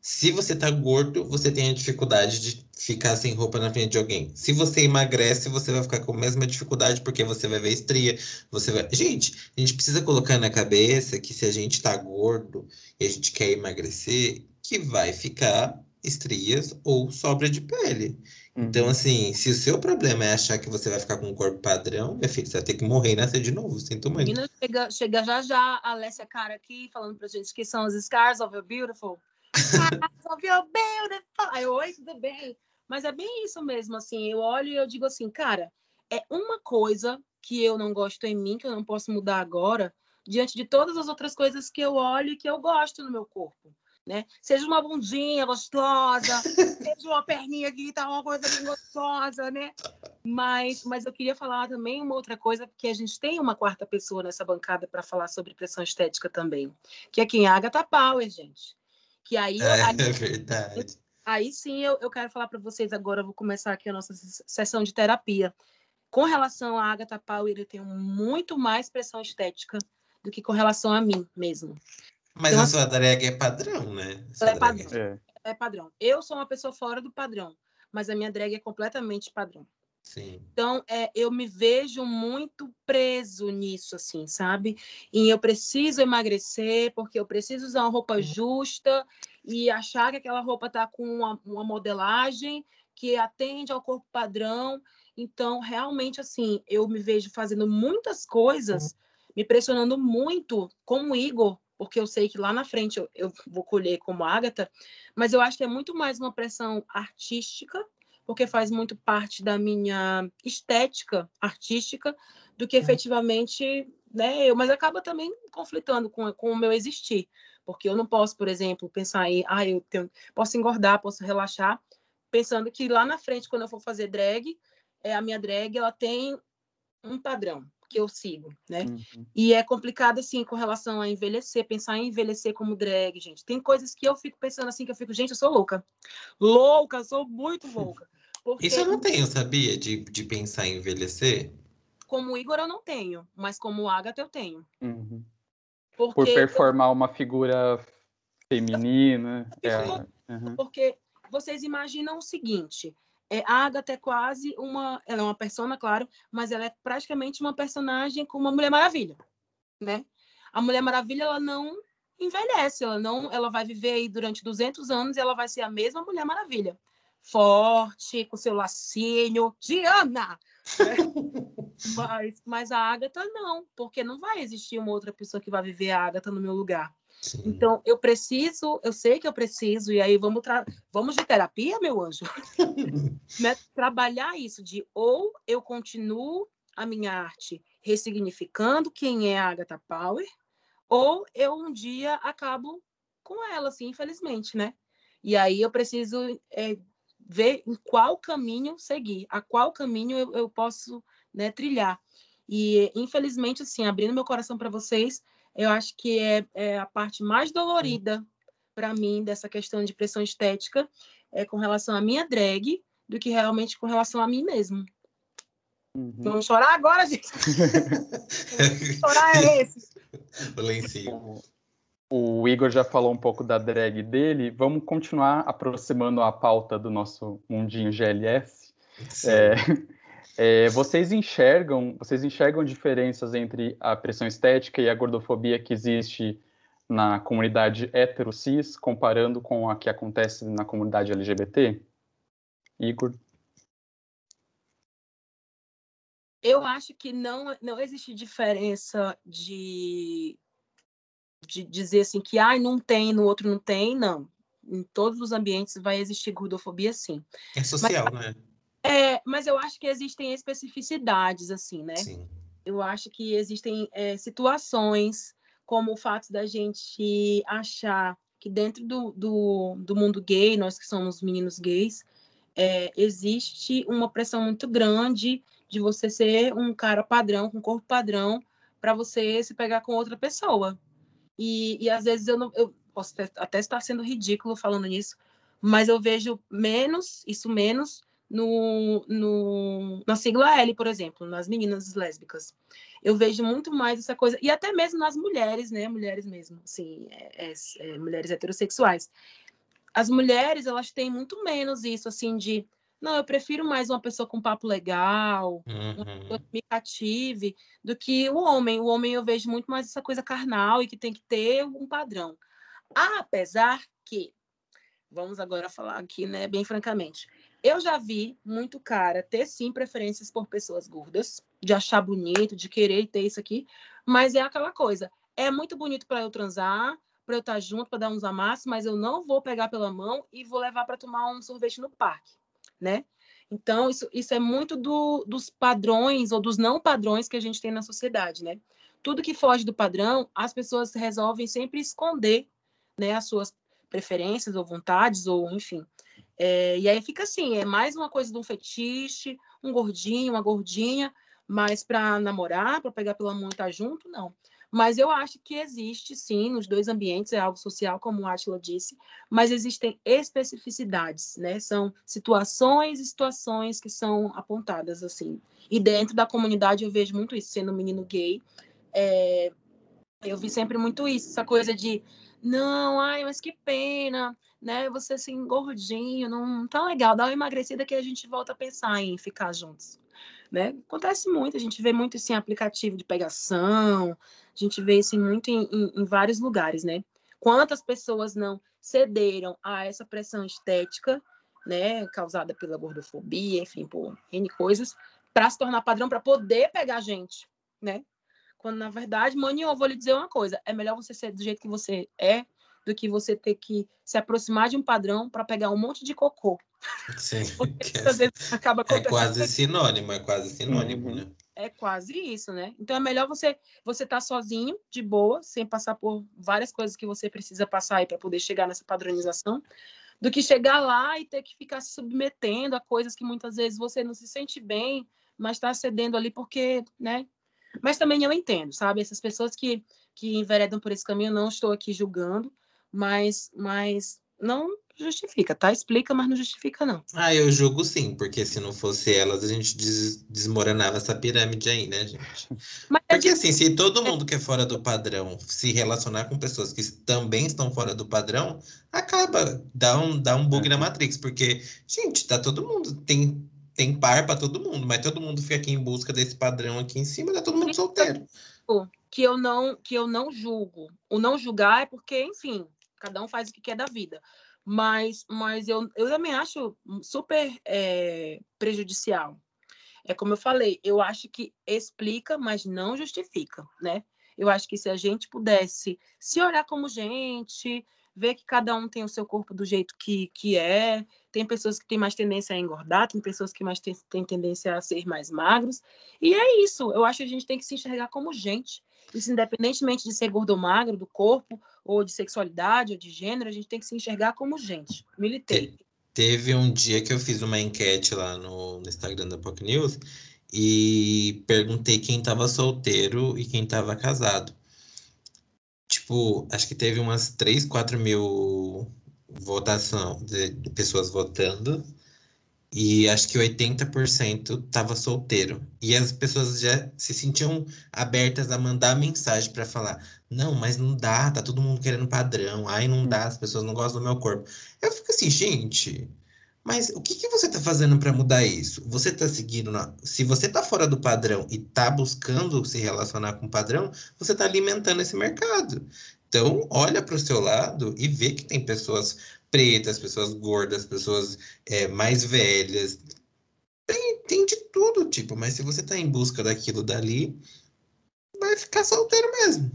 Speaker 3: se você tá gordo, você tem a dificuldade de ficar sem roupa na frente de alguém. Se você emagrece, você vai ficar com a mesma dificuldade, porque você vai ver estria, você vai... Gente, a gente precisa colocar na cabeça que se a gente tá gordo e a gente quer emagrecer, que vai ficar estrias ou sobra de pele. Então, uhum. Então, assim, se o seu problema é achar que você vai ficar com um corpo padrão, minha filha, você vai ter que morrer e nascer de novo, sinto muito.
Speaker 2: Menina, chega, chega já já a Alessia Cara aqui, falando pra gente que são os scars of your beautiful. [LAUGHS] Scars of your beautiful. Aí, oi, tudo bem? Mas é bem isso mesmo, assim, eu olho e eu digo assim, cara, é uma coisa que eu não gosto em mim, que eu não posso mudar agora, diante de todas as outras coisas que eu olho e que eu gosto no meu corpo né? Seja uma bundinha gostosa, seja uma perninha aqui, tá uma coisa bem gostosa, né? Mas, mas eu queria falar também uma outra coisa, porque a gente tem uma quarta pessoa nessa bancada para falar sobre pressão estética também, que é quem? A Agatha Power, gente. Que aí,
Speaker 3: é,
Speaker 2: aí,
Speaker 3: é verdade.
Speaker 2: Aí sim eu, eu quero falar para vocês agora, eu vou começar aqui a nossa sessão de terapia. Com relação à Agatha Power, eu tenho muito mais pressão estética do que com relação a mim mesmo.
Speaker 3: Mas então, a sua drag é padrão, né?
Speaker 2: Ela é padrão. É. é padrão. Eu sou uma pessoa fora do padrão, mas a minha drag é completamente padrão.
Speaker 3: Sim.
Speaker 2: Então, é, eu me vejo muito preso nisso, assim, sabe? E eu preciso emagrecer, porque eu preciso usar uma roupa justa e achar que aquela roupa tá com uma, uma modelagem que atende ao corpo padrão. Então, realmente, assim, eu me vejo fazendo muitas coisas, me pressionando muito, como o Igor, porque eu sei que lá na frente eu, eu vou colher como Ágata, mas eu acho que é muito mais uma pressão artística, porque faz muito parte da minha estética artística, do que efetivamente, né, eu, mas acaba também conflitando com, com o meu existir, porque eu não posso, por exemplo, pensar em, ah, eu tenho, posso engordar, posso relaxar, pensando que lá na frente, quando eu for fazer drag, é, a minha drag, ela tem um padrão, que eu sigo, né? Uhum. E é complicado, assim, com relação a envelhecer, pensar em envelhecer como drag, gente. Tem coisas que eu fico pensando assim, que eu fico, gente, eu sou louca. Louca, sou muito louca.
Speaker 3: Porque... Isso eu não tenho, sabia? De, de pensar em envelhecer.
Speaker 2: Como Igor eu não tenho, mas como Agatha eu tenho.
Speaker 1: Uhum. Porque Por performar uma figura feminina.
Speaker 2: É... Uhum. Porque vocês imaginam o seguinte: é, a Agatha é quase uma, ela é uma persona, claro, mas ela é praticamente uma personagem como uma Mulher Maravilha, né? A Mulher Maravilha ela não envelhece, ela não, ela vai viver aí durante 200 anos e ela vai ser a mesma Mulher Maravilha, forte, com seu lacinho, Diana. [LAUGHS] Mas, mas a Agatha não, porque não vai existir uma outra pessoa que vai viver a Agatha no meu lugar. Sim. Então, eu preciso, eu sei que eu preciso, e aí vamos, vamos de terapia, meu anjo? [LAUGHS] né? Trabalhar isso de ou eu continuo a minha arte ressignificando quem é a Agatha Power, ou eu um dia acabo com ela, assim, infelizmente, né? E aí eu preciso é, ver em qual caminho seguir, a qual caminho eu, eu posso né, trilhar. E, infelizmente, assim, abrindo meu coração para vocês, eu acho que é, é a parte mais dolorida para mim dessa questão de pressão estética é com relação à minha drag do que realmente com relação a mim mesmo. Uhum. Vamos chorar agora, gente? [LAUGHS] chorar é esse.
Speaker 3: O lencinho.
Speaker 1: O Igor já falou um pouco da drag dele. Vamos continuar aproximando a pauta do nosso mundinho GLS. É, é, vocês enxergam, vocês enxergam diferenças entre a pressão estética e a gordofobia que existe na comunidade hetero-cis, comparando com a que acontece na comunidade LGBT? Igor?
Speaker 2: Eu acho que não, não existe diferença de de dizer assim que ah, não tem, no outro não tem, não. Em todos os ambientes vai existir gordofobia, sim.
Speaker 3: É social, mas, né?
Speaker 2: É, mas eu acho que existem especificidades, assim, né?
Speaker 3: Sim.
Speaker 2: Eu acho que existem é, situações, como o fato da gente achar que dentro do, do, do mundo gay, nós que somos meninos gays, é, existe uma pressão muito grande de você ser um cara padrão, com corpo padrão, para você se pegar com outra pessoa. E, e às vezes eu, não, eu posso até estar sendo ridículo falando nisso, mas eu vejo menos, isso menos, no, no, na sigla L, por exemplo, nas meninas lésbicas. Eu vejo muito mais essa coisa, e até mesmo nas mulheres, né? Mulheres mesmo, assim, é, é, é, mulheres heterossexuais. As mulheres, elas têm muito menos isso, assim, de não, eu prefiro mais uma pessoa com papo legal, uhum. que me cative, do que o homem. O homem eu vejo muito mais essa coisa carnal e que tem que ter um padrão. Apesar que, vamos agora falar aqui, né, bem francamente, eu já vi muito cara ter sim preferências por pessoas gordas, de achar bonito, de querer ter isso aqui, mas é aquela coisa. É muito bonito para eu transar, para eu estar junto, para dar uns amassos, mas eu não vou pegar pela mão e vou levar para tomar um sorvete no parque né? Então, isso, isso é muito do, dos padrões ou dos não padrões que a gente tem na sociedade, né? Tudo que foge do padrão, as pessoas resolvem sempre esconder, né, as suas preferências ou vontades, ou enfim. É, e aí fica assim, é mais uma coisa de um fetiche, um gordinho, uma gordinha, mas para namorar, para pegar pela mão e estar tá junto, não. Mas eu acho que existe, sim, nos dois ambientes, é algo social, como o Atila disse, mas existem especificidades, né? São situações e situações que são apontadas, assim. E dentro da comunidade eu vejo muito isso, sendo um menino gay, é... eu vi sempre muito isso, essa coisa de não, ai, mas que pena, né? Você assim, gordinho, não tá legal, dá uma emagrecida que a gente volta a pensar em ficar juntos né? Acontece muito, a gente vê muito isso em aplicativo de pegação, a gente vê isso muito em, em, em vários lugares, né? Quantas pessoas não cederam a essa pressão estética, né, causada pela gordofobia, enfim, por N coisas, para se tornar padrão, para poder pegar gente, né? Quando, na verdade, mãe, eu vou lhe dizer uma coisa: é melhor você ser do jeito que você é do que você ter que se aproximar de um padrão para pegar um monte de cocô.
Speaker 3: Sim. [LAUGHS] é, acaba é quase sinônimo, é quase sinônimo, uhum. né?
Speaker 2: É quase isso, né? Então é melhor você você estar tá sozinho, de boa, sem passar por várias coisas que você precisa passar aí para poder chegar nessa padronização, do que chegar lá e ter que ficar se submetendo a coisas que muitas vezes você não se sente bem, mas está cedendo ali porque, né? Mas também eu entendo, sabe? Essas pessoas que que enveredam por esse caminho, não estou aqui julgando, mas, mas não justifica, tá? Explica, mas não justifica, não.
Speaker 3: Ah, eu julgo sim, porque se não fosse elas, a gente des desmoronava essa pirâmide aí, né, gente? Mas porque assim, se todo mundo que é fora do padrão se relacionar com pessoas que também estão fora do padrão, acaba, dá um, dá um bug na Matrix, porque, gente, tá todo mundo, tem, tem par para todo mundo, mas todo mundo fica aqui em busca desse padrão aqui em cima, tá todo mundo solteiro.
Speaker 2: Que eu não, que eu não julgo. O não julgar é porque, enfim, cada um faz o que quer da vida. Mas, mas eu, eu também acho super é, prejudicial. É como eu falei, eu acho que explica, mas não justifica, né? Eu acho que se a gente pudesse se olhar como gente, ver que cada um tem o seu corpo do jeito que, que é. Tem pessoas que têm mais tendência a engordar, tem pessoas que mais têm, têm tendência a ser mais magros. E é isso. Eu acho que a gente tem que se enxergar como gente. Isso, independentemente de ser gordo ou magro, do corpo, ou de sexualidade, ou de gênero, a gente tem que se enxergar como gente. Militei.
Speaker 3: Teve um dia que eu fiz uma enquete lá no, no Instagram da POC News e perguntei quem estava solteiro e quem estava casado. Tipo, acho que teve umas 3, 4 mil votação de, de pessoas votando e acho que 80% estava solteiro. E as pessoas já se sentiam abertas a mandar mensagem para falar: não, mas não dá, tá todo mundo querendo padrão, ai, não dá, as pessoas não gostam do meu corpo. Eu fico assim, gente, mas o que, que você está fazendo para mudar isso? Você está seguindo. Na... Se você está fora do padrão e está buscando se relacionar com o padrão, você está alimentando esse mercado. Então, olha para o seu lado e vê que tem pessoas pretas, pessoas gordas, pessoas é, mais velhas. Tem, tem de tudo, tipo, mas se você está em busca daquilo dali, vai ficar solteiro mesmo.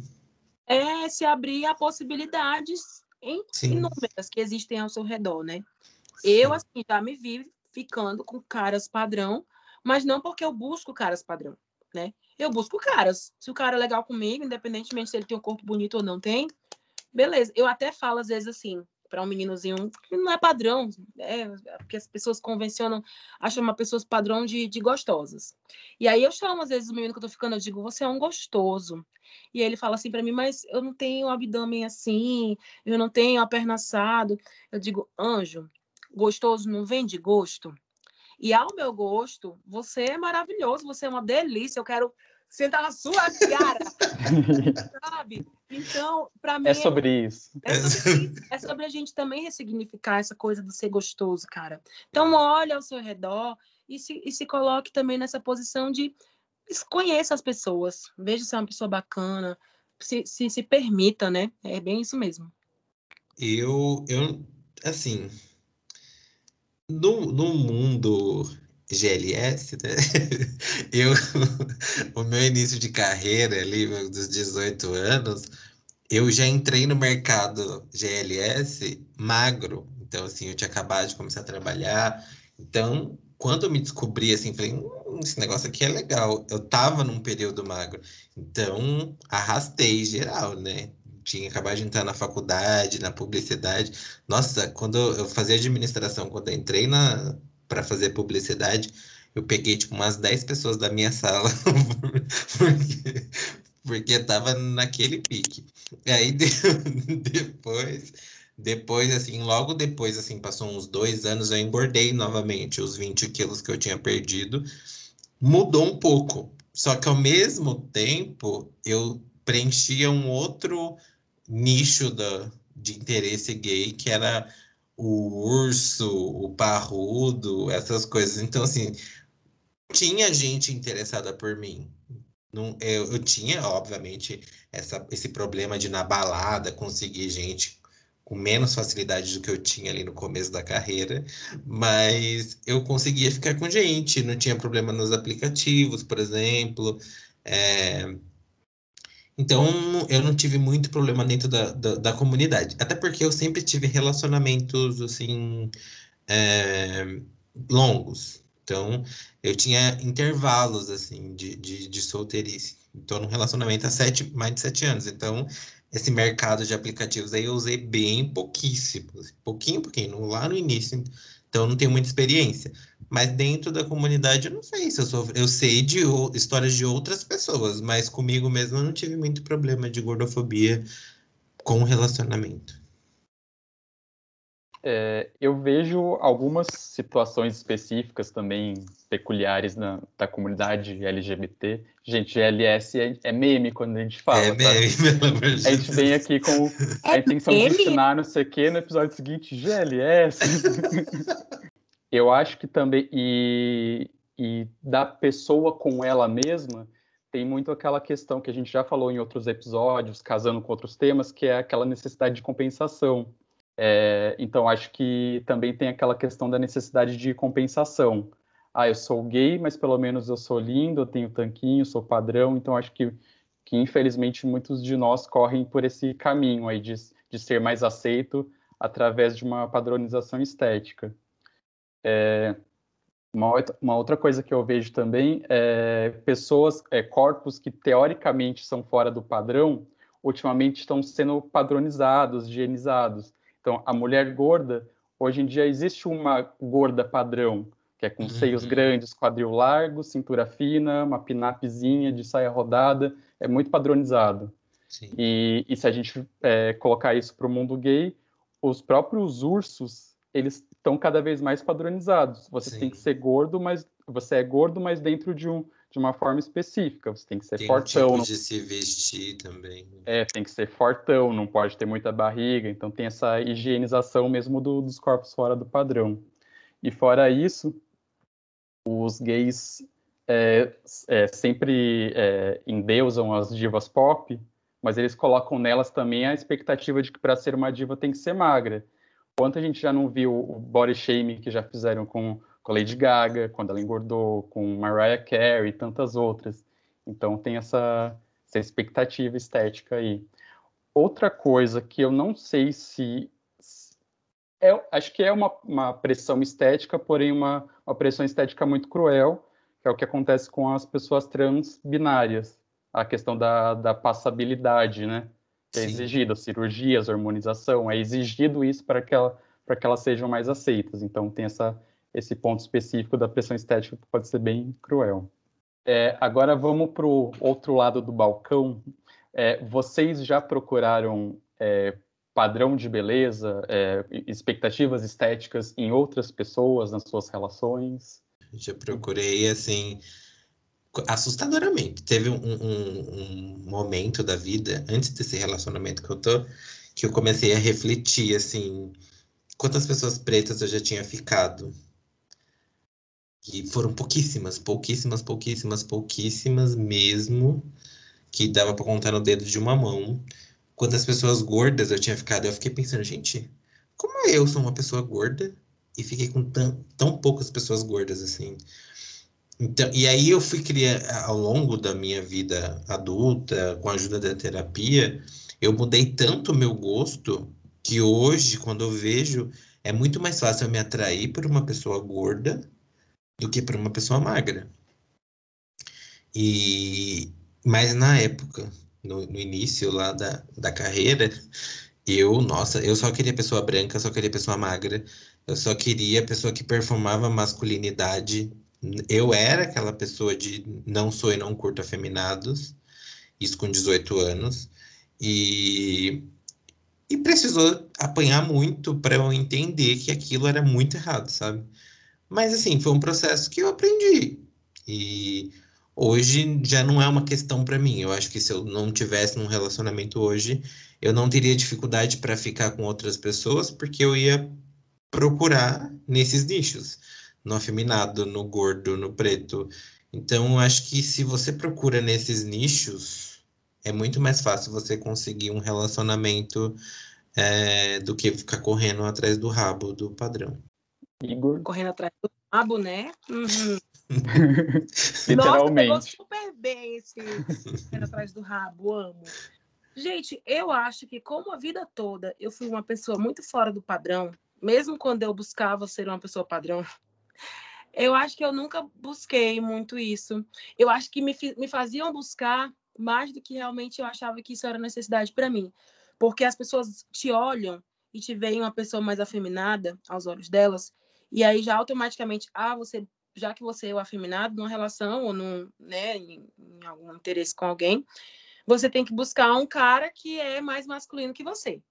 Speaker 2: É se abrir a possibilidades em inúmeras que existem ao seu redor, né? Eu, assim, já me vi ficando com caras padrão, mas não porque eu busco caras padrão, né? Eu busco caras. Se o cara é legal comigo, independentemente se ele tem um corpo bonito ou não tem, beleza. Eu até falo, às vezes, assim, para um meninozinho que não é padrão, é, porque as pessoas convencionam a chamar pessoas padrão de, de gostosas. E aí eu chamo, às vezes, o menino que eu tô ficando, eu digo, você é um gostoso. E ele fala assim para mim, mas eu não tenho abdômen assim, eu não tenho a perna assado. Eu digo, anjo, gostoso não vem de gosto. E ao meu gosto, você é maravilhoso, você é uma delícia. Eu quero sentar na sua cara, [LAUGHS] sabe? Então, para mim
Speaker 1: é sobre isso.
Speaker 2: É sobre isso. É sobre a gente também ressignificar essa coisa do ser gostoso, cara. Então, olhe ao seu redor e se, e se coloque também nessa posição de conheça as pessoas, veja se é uma pessoa bacana, se, se, se permita, né? É bem isso mesmo.
Speaker 3: Eu, eu, assim, no, no mundo GLS, né? [LAUGHS] Eu, [LAUGHS] o meu início de carreira ali, dos 18 anos, eu já entrei no mercado GLS magro. Então, assim, eu tinha acabado de começar a trabalhar. Então, quando eu me descobri, assim, falei, hum, esse negócio aqui é legal. Eu tava num período magro. Então, arrastei geral, né? Tinha acabado de entrar na faculdade, na publicidade. Nossa, quando eu fazia administração, quando eu entrei na para fazer publicidade, eu peguei tipo umas 10 pessoas da minha sala [LAUGHS] porque porque tava naquele pique. E aí [LAUGHS] depois depois, assim, logo depois, assim, passou uns dois anos, eu engordei novamente os 20 quilos que eu tinha perdido. Mudou um pouco. Só que ao mesmo tempo, eu preenchia um outro nicho da, de interesse gay, que era o urso, o parrudo, essas coisas. Então, assim, tinha gente interessada por mim. Não, eu, eu tinha, obviamente, essa, esse problema de na balada conseguir gente com menos facilidade do que eu tinha ali no começo da carreira, mas eu conseguia ficar com gente, não tinha problema nos aplicativos, por exemplo. É, então, eu não tive muito problema dentro da, da, da comunidade. Até porque eu sempre tive relacionamentos, assim, é, longos. Então, eu tinha intervalos, assim, de, de, de solteirice. Então, no relacionamento há sete, mais de sete anos. Então, esse mercado de aplicativos aí eu usei bem pouquíssimo. Pouquinho, pouquinho, lá no início. Então, eu não tenho muita experiência. Mas dentro da comunidade eu não sei se eu sou. Eu sei de histórias de outras pessoas, mas comigo mesmo eu não tive muito problema de gordofobia com relacionamento.
Speaker 1: É, eu vejo algumas situações específicas também peculiares na, da comunidade LGBT. Gente, GLS é, é meme quando a gente fala. É meme, tá? [LAUGHS] pelo amor de A gente vem aqui com a é intenção de ensinar não sei o quê, no episódio seguinte, GLS. [LAUGHS] eu acho que também, e, e da pessoa com ela mesma, tem muito aquela questão que a gente já falou em outros episódios, casando com outros temas, que é aquela necessidade de compensação. É, então, acho que também tem aquela questão da necessidade de compensação. Ah, eu sou gay, mas pelo menos eu sou lindo, eu tenho tanquinho, sou padrão, então acho que, que infelizmente muitos de nós correm por esse caminho aí de, de ser mais aceito através de uma padronização estética. É, uma, outra, uma, outra, coisa que eu vejo também é pessoas, é, corpos que teoricamente são fora do padrão, ultimamente estão sendo padronizados, higienizados. Então, a mulher gorda, hoje em dia existe uma gorda padrão, que é com uhum. seios grandes, quadril largo, cintura fina, uma pinapzinha de saia rodada, é muito padronizado. E, e, se a gente é, colocar isso para o mundo gay, os próprios ursos, eles estão cada vez mais padronizados. Você Sim. tem que ser gordo, mas você é gordo, mas dentro de, um, de uma forma específica. Você tem que ser
Speaker 3: tem
Speaker 1: fortão.
Speaker 3: Tem tipo de se vestir também. Né?
Speaker 1: É, tem que ser fortão, não pode ter muita barriga. Então tem essa higienização mesmo do, dos corpos fora do padrão. E fora isso, os gays é, é, sempre é, endeusam as divas pop, mas eles colocam nelas também a expectativa de que para ser uma diva tem que ser magra. Quanto a gente já não viu o body shaming que já fizeram com, com a Lady Gaga, quando ela engordou, com Mariah Carey e tantas outras. Então tem essa, essa expectativa estética aí. Outra coisa que eu não sei se é, acho que é uma, uma pressão estética, porém uma, uma pressão estética muito cruel, que é o que acontece com as pessoas trans binárias, a questão da, da passabilidade, né? Que é exigida, cirurgias, harmonização, é exigido isso para que, ela, que elas sejam mais aceitas. Então tem essa, esse ponto específico da pressão estética que pode ser bem cruel. É, agora vamos para o outro lado do balcão. É, vocês já procuraram é, padrão de beleza, é, expectativas estéticas em outras pessoas, nas suas relações?
Speaker 3: Já procurei, assim, assustadoramente. Teve um, um, um, momento da vida, antes desse relacionamento que eu tô, que eu comecei a refletir, assim, quantas pessoas pretas eu já tinha ficado. E foram pouquíssimas, pouquíssimas, pouquíssimas, pouquíssimas mesmo, que dava para contar no dedo de uma mão quantas pessoas gordas eu tinha ficado, eu fiquei pensando, gente, como eu sou uma pessoa gorda e fiquei com tão, tão poucas pessoas gordas assim? Então, e aí eu fui criar, ao longo da minha vida adulta, com a ajuda da terapia, eu mudei tanto o meu gosto que hoje, quando eu vejo, é muito mais fácil eu me atrair por uma pessoa gorda do que por uma pessoa magra. E mas na época, no, no início lá da, da carreira, eu, nossa, eu só queria pessoa branca, só queria pessoa magra, eu só queria pessoa que performava masculinidade. Eu era aquela pessoa de não sou e não curto afeminados, isso com 18 anos, e, e precisou apanhar muito para eu entender que aquilo era muito errado, sabe? Mas assim, foi um processo que eu aprendi. E hoje já não é uma questão para mim. Eu acho que se eu não tivesse num relacionamento hoje, eu não teria dificuldade para ficar com outras pessoas, porque eu ia procurar nesses nichos, no afeminado, no gordo, no preto. Então, acho que se você procura nesses nichos, é muito mais fácil você conseguir um relacionamento é, do que ficar correndo atrás do rabo do padrão.
Speaker 2: Igor. Correndo atrás do rabo, né? Uhum. [LAUGHS]
Speaker 1: Literalmente.
Speaker 2: Nossa, super bem esse atrás do rabo, amo. Gente, eu acho que como a vida toda eu fui uma pessoa muito fora do padrão, mesmo quando eu buscava ser uma pessoa padrão, eu acho que eu nunca busquei muito isso. Eu acho que me, me faziam buscar mais do que realmente eu achava que isso era necessidade para mim. Porque as pessoas te olham e te veem uma pessoa mais afeminada aos olhos delas, e aí já automaticamente, ah, você já que você é o afeminado numa relação ou num, né, em, em, algum interesse com alguém, você tem que buscar um cara que é mais masculino que você.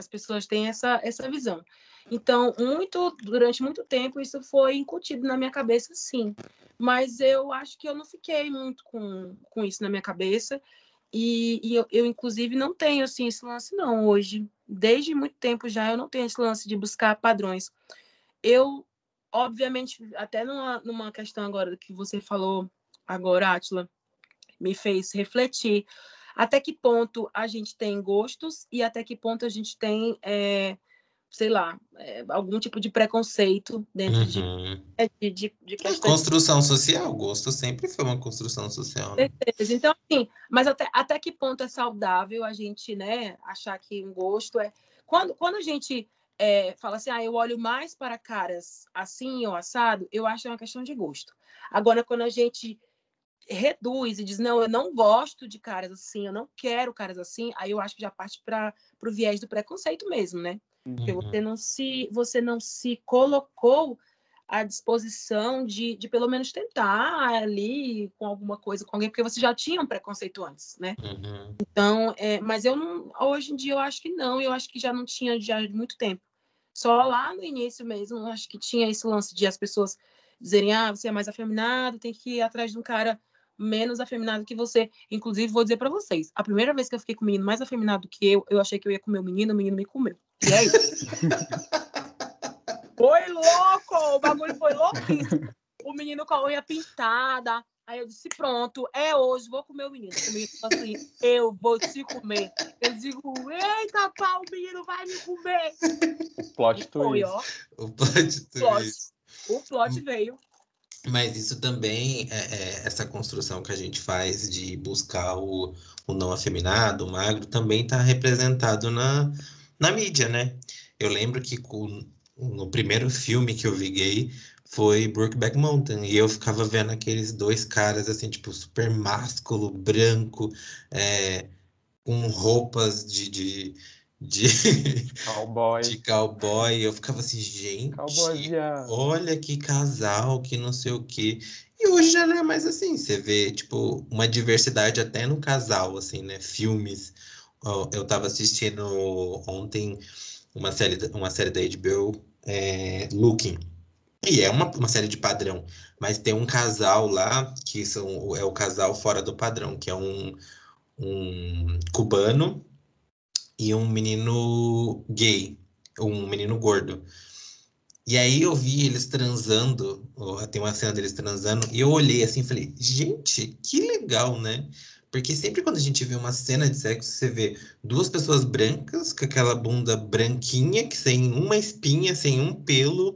Speaker 2: As pessoas têm essa, essa visão. Então, muito durante muito tempo isso foi incutido na minha cabeça, sim. Mas eu acho que eu não fiquei muito com, com isso na minha cabeça. E, e eu, eu, inclusive, não tenho assim, esse lance, não, hoje. Desde muito tempo já eu não tenho esse lance de buscar padrões. Eu obviamente, até numa, numa questão agora que você falou agora, Atila, me fez refletir até que ponto a gente tem gostos e até que ponto a gente tem, é, sei lá, é, algum tipo de preconceito dentro uhum. de, de, de, de
Speaker 3: Construção social, gosto sempre foi uma construção social. Né?
Speaker 2: Então, assim, Mas até, até que ponto é saudável a gente, né, achar que um gosto é. Quando, quando a gente é, fala assim, ah, eu olho mais para caras assim ou assado, eu acho que é uma questão de gosto. Agora, quando a gente reduz e diz, não, eu não gosto de caras assim, eu não quero caras assim, aí eu acho que já parte para o viés do preconceito mesmo, né? Uhum. Porque você não se, você não se colocou à disposição de, de pelo menos tentar ali com alguma coisa com alguém, porque você já tinha um preconceito antes, né? Uhum. Então, é, mas eu não, hoje em dia eu acho que não, eu acho que já não tinha já muito tempo. Só lá no início mesmo, acho que tinha esse lance de as pessoas dizerem, ah, você é mais afeminado, tem que ir atrás de um cara menos afeminado que você. Inclusive, vou dizer para vocês, a primeira vez que eu fiquei com um menino mais afeminado que eu, eu achei que eu ia comer o menino, o menino me comeu. E é isso. [LAUGHS] foi louco! O bagulho foi louquíssimo. O menino com a unha pintada. Aí eu disse, pronto, é hoje, vou comer o menino. O menino assim, eu vou te comer. Eu digo, eita pau, o menino vai me comer.
Speaker 1: O plot
Speaker 3: foi,
Speaker 1: ó.
Speaker 3: O plot twist.
Speaker 2: O plot veio.
Speaker 3: Mas isso também, é, é, essa construção que a gente faz de buscar o, o não afeminado, o magro, também está representado na, na mídia, né? Eu lembro que com, no primeiro filme que eu vi gay foi Brokeback Mountain, e eu ficava vendo aqueles dois caras, assim, tipo, super másculo, branco, é, com roupas de, de de
Speaker 1: cowboy.
Speaker 3: de cowboy. Eu ficava assim, gente, olha que casal, que não sei o quê. E hoje já não é mais assim. Você vê, tipo, uma diversidade até no casal, assim, né? Filmes. Eu tava assistindo ontem uma série, uma série da HBO, é, Looking. E é uma, uma série de padrão, mas tem um casal lá que são, é o casal fora do padrão, que é um, um cubano e um menino gay, um menino gordo. E aí eu vi eles transando, tem uma cena deles transando, e eu olhei assim e falei, gente, que legal, né? Porque sempre quando a gente vê uma cena de sexo, você vê duas pessoas brancas, com aquela bunda branquinha, que sem uma espinha, sem um pelo,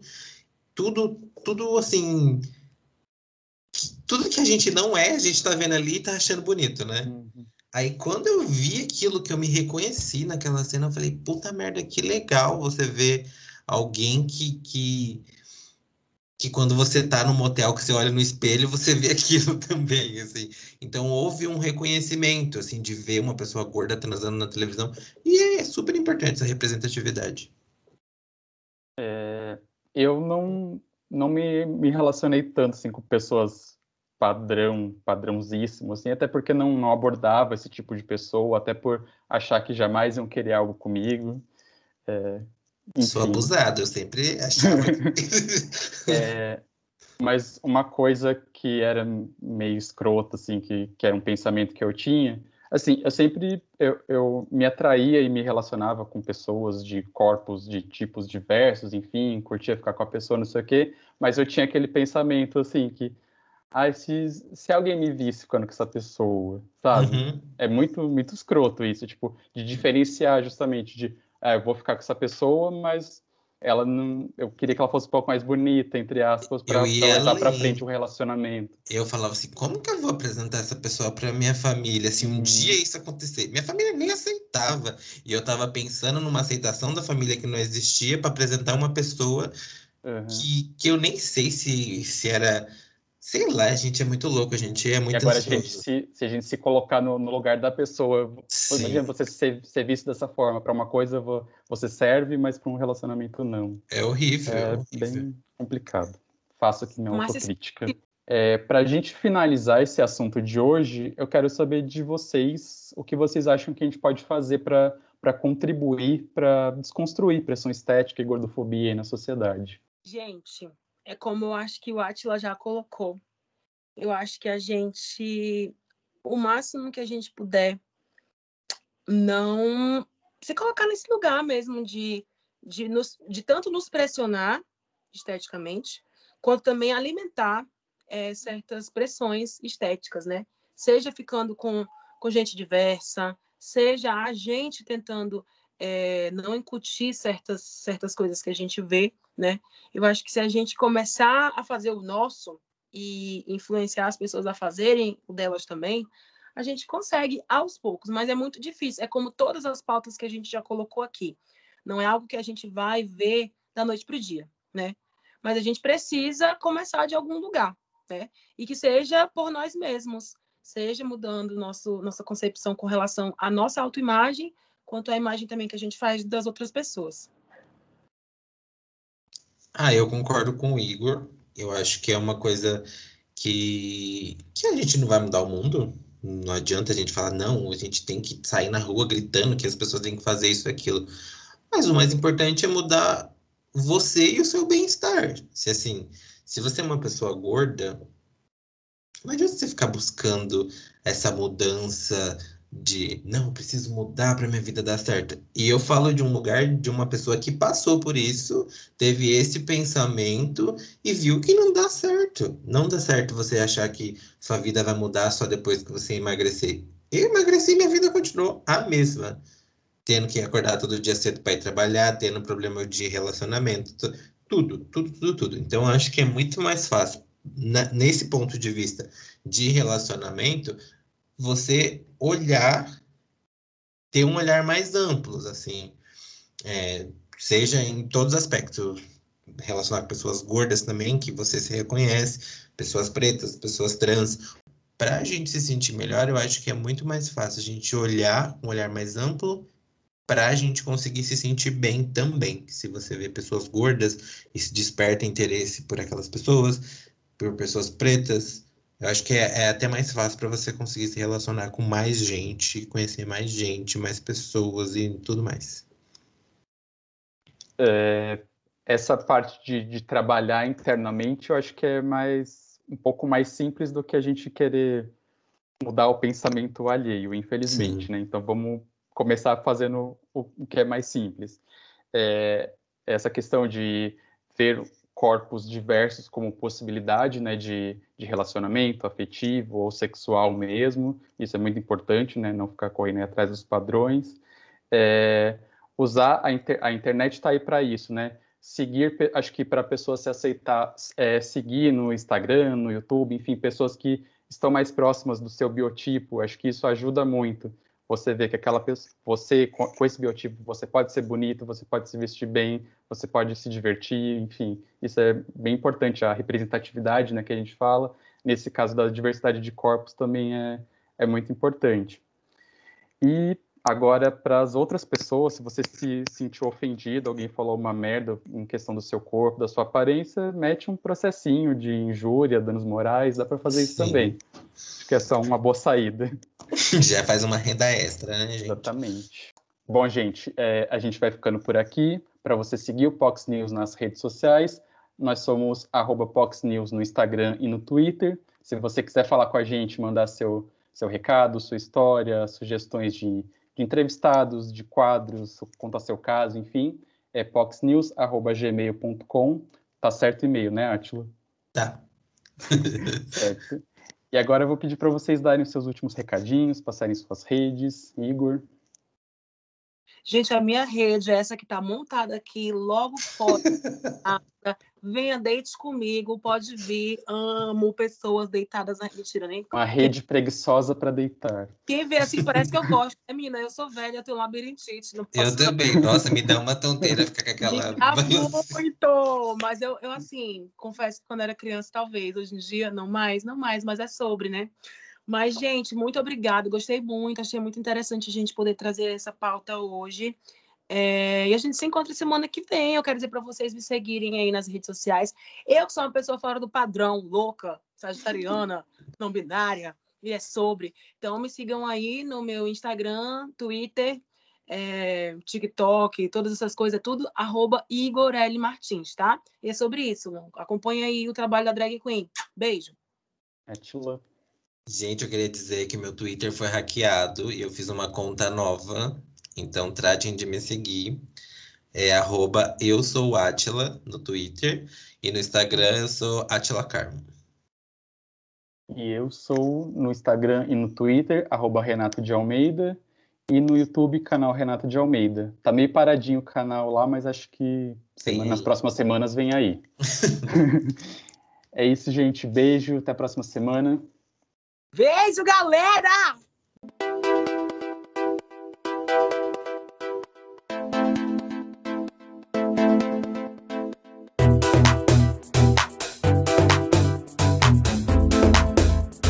Speaker 3: tudo, tudo assim. Tudo que a gente não é, a gente tá vendo ali e tá achando bonito, né? Uhum. Aí quando eu vi aquilo que eu me reconheci naquela cena, eu falei, puta merda, que legal você ver alguém que, que, que quando você tá no motel, que você olha no espelho, você vê [LAUGHS] aquilo também, assim. Então houve um reconhecimento, assim, de ver uma pessoa gorda transando na televisão, e é super importante essa representatividade.
Speaker 1: É, eu não, não me, me relacionei tanto, assim, com pessoas padrão, padrãozíssimo, assim, até porque não, não abordava esse tipo de pessoa, até por achar que jamais iam querer algo comigo. É,
Speaker 3: Sou abusado, eu sempre achava. [LAUGHS] [LAUGHS]
Speaker 1: é, mas uma coisa que era meio escrota, assim, que, que era um pensamento que eu tinha, assim, eu sempre eu, eu me atraía e me relacionava com pessoas de corpos de tipos diversos, enfim, curtia ficar com a pessoa, não sei o quê, mas eu tinha aquele pensamento, assim, que Se, se alguém me visse ficando com essa pessoa, sabe? Uhum. É muito, muito escroto isso, tipo, de diferenciar justamente de, ah, eu vou ficar com essa pessoa, mas ela não, eu queria que ela fosse um pouco mais bonita, entre aspas, para levar para frente o um relacionamento.
Speaker 3: Eu falava assim, como que eu vou apresentar essa pessoa para minha família se um hum. dia isso acontecer? Minha família nem aceitava. E eu tava pensando numa aceitação da família que não existia para apresentar uma pessoa uhum. que, que eu nem sei se, se era Sei lá, a gente é muito louco, a gente é muito
Speaker 1: E agora, a gente se, se a gente se colocar no, no lugar da pessoa, Sim. imagina você ser, ser visto dessa forma. Para uma coisa você serve, mas para um relacionamento não.
Speaker 3: É horrível. É,
Speaker 1: é horrível. bem complicado. Faço aqui minha autocrítica. É, Para a gente finalizar esse assunto de hoje, eu quero saber de vocês o que vocês acham que a gente pode fazer para contribuir para desconstruir pressão estética e gordofobia na sociedade.
Speaker 2: Gente, é como eu acho que o Atila já colocou. Eu acho que a gente, o máximo que a gente puder, não se colocar nesse lugar mesmo de, de, nos, de tanto nos pressionar esteticamente, quanto também alimentar é, certas pressões estéticas, né? Seja ficando com, com gente diversa, seja a gente tentando é, não incutir certas, certas coisas que a gente vê, né? Eu acho que se a gente começar a fazer o nosso e influenciar as pessoas a fazerem o delas também, a gente consegue aos poucos, mas é muito difícil. É como todas as pautas que a gente já colocou aqui. Não é algo que a gente vai ver da noite para o dia, né? Mas a gente precisa começar de algum lugar, né? E que seja por nós mesmos, seja mudando nosso, nossa concepção com relação à nossa autoimagem, quanto à imagem também que a gente faz das outras pessoas.
Speaker 3: Ah, eu concordo com o Igor. Eu acho que é uma coisa que, que a gente não vai mudar o mundo. Não adianta a gente falar, não, a gente tem que sair na rua gritando que as pessoas têm que fazer isso e aquilo. Mas o mais importante é mudar você e o seu bem-estar. Se assim, se você é uma pessoa gorda, não adianta você ficar buscando essa mudança de não, preciso mudar para minha vida dar certo. E eu falo de um lugar de uma pessoa que passou por isso, teve esse pensamento e viu que não dá certo. Não dá certo você achar que sua vida vai mudar só depois que você emagrecer. Eu emagreci minha vida continuou a mesma. Tendo que acordar todo dia cedo para ir trabalhar, tendo problema de relacionamento, tudo, tudo, tudo, tudo. Então, acho que é muito mais fácil, na, nesse ponto de vista de relacionamento, você olhar, ter um olhar mais amplo, assim, é, seja em todos os aspectos, relacionar pessoas gordas também, que você se reconhece, pessoas pretas, pessoas trans. Para a gente se sentir melhor, eu acho que é muito mais fácil a gente olhar, um olhar mais amplo, para a gente conseguir se sentir bem também. Se você vê pessoas gordas e se desperta interesse por aquelas pessoas, por pessoas pretas, eu acho que é, é até mais fácil para você conseguir se relacionar com mais gente, conhecer mais gente, mais pessoas e tudo mais.
Speaker 1: É, essa parte de, de, trabalhar internamente, eu acho que é mais um pouco mais simples do que a gente querer mudar o pensamento alheio, infelizmente, Sim. né? Então vamos começar fazendo o, o que é mais simples. É, essa questão de ver corpos diversos como possibilidade né, de, de relacionamento afetivo ou sexual mesmo. Isso é muito importante, né, não ficar correndo atrás dos padrões. É, usar a, inter, a internet está aí para isso, né? Seguir, acho que para a pessoa se aceitar, é, seguir no Instagram, no YouTube, enfim, pessoas que estão mais próximas do seu biotipo, acho que isso ajuda muito você vê que aquela pessoa, você com, com, esse biotipo, você pode ser bonito, você pode se vestir bem, você pode se divertir, enfim, isso é bem importante, a representatividade, né, que a gente fala, nesse caso da diversidade de corpos também é, é muito importante. E agora, para as outras pessoas, se você se sentiu ofendido, alguém falou uma merda em questão do seu corpo, da sua aparência, mete um processinho de injúria, danos morais, dá para fazer Sim. isso também. Acho que é só uma boa saída. [LAUGHS]
Speaker 3: Já faz uma renda extra, né, gente?
Speaker 1: Exatamente. Bom, gente, é, a gente vai ficando por aqui. Para você seguir o Pox News nas redes sociais, nós somos arroba Pox News no Instagram e no Twitter. Se você quiser falar com a gente, mandar seu, seu recado, sua história, sugestões de, de entrevistados, de quadros, contar seu caso, enfim, é poxnews.gmail.com. Tá certo o e-mail, né, Átila?
Speaker 3: Tá. [LAUGHS]
Speaker 1: certo. E agora eu vou pedir para vocês darem os seus últimos recadinhos, passarem suas redes. Igor.
Speaker 2: Gente, a minha rede é essa que está montada aqui, logo fora. [LAUGHS] Venha, deite comigo, pode vir. Amo pessoas deitadas na mentira, nem.
Speaker 1: Uma rede preguiçosa para deitar.
Speaker 2: Quem vê assim parece que eu gosto. É, menina, eu sou velha, eu tenho labirintite. Não
Speaker 3: posso... Eu também. Nossa, me dá uma tonteira ficar com aquela.
Speaker 2: Ah, muito! Mas eu, eu, assim, confesso que quando era criança, talvez. Hoje em dia, não mais, não mais, mas é sobre, né? Mas, gente, muito obrigada. Gostei muito, achei muito interessante a gente poder trazer essa pauta hoje. É, e a gente se encontra semana que vem. Eu quero dizer para vocês me seguirem aí nas redes sociais. Eu que sou uma pessoa fora do padrão, louca, sagitariana, [LAUGHS] não binária, e é sobre. Então me sigam aí no meu Instagram, Twitter, é, TikTok, todas essas coisas, tudo, arroba Igor L. Martins, tá? E é sobre isso. Acompanha aí o trabalho da Drag Queen. Beijo.
Speaker 1: É.
Speaker 3: Gente, eu queria dizer que meu Twitter foi hackeado e eu fiz uma conta nova então tratem de me seguir. É arroba eu sou Atila no Twitter e no Instagram eu sou Atila Carmo.
Speaker 1: E eu sou no Instagram e no Twitter, arroba Renato de Almeida, e no YouTube, canal Renato de Almeida. Tá meio paradinho o canal lá, mas acho que nas próximas semanas vem aí. [LAUGHS] [LAUGHS] é isso, gente. Beijo, até a próxima semana.
Speaker 2: Beijo, galera!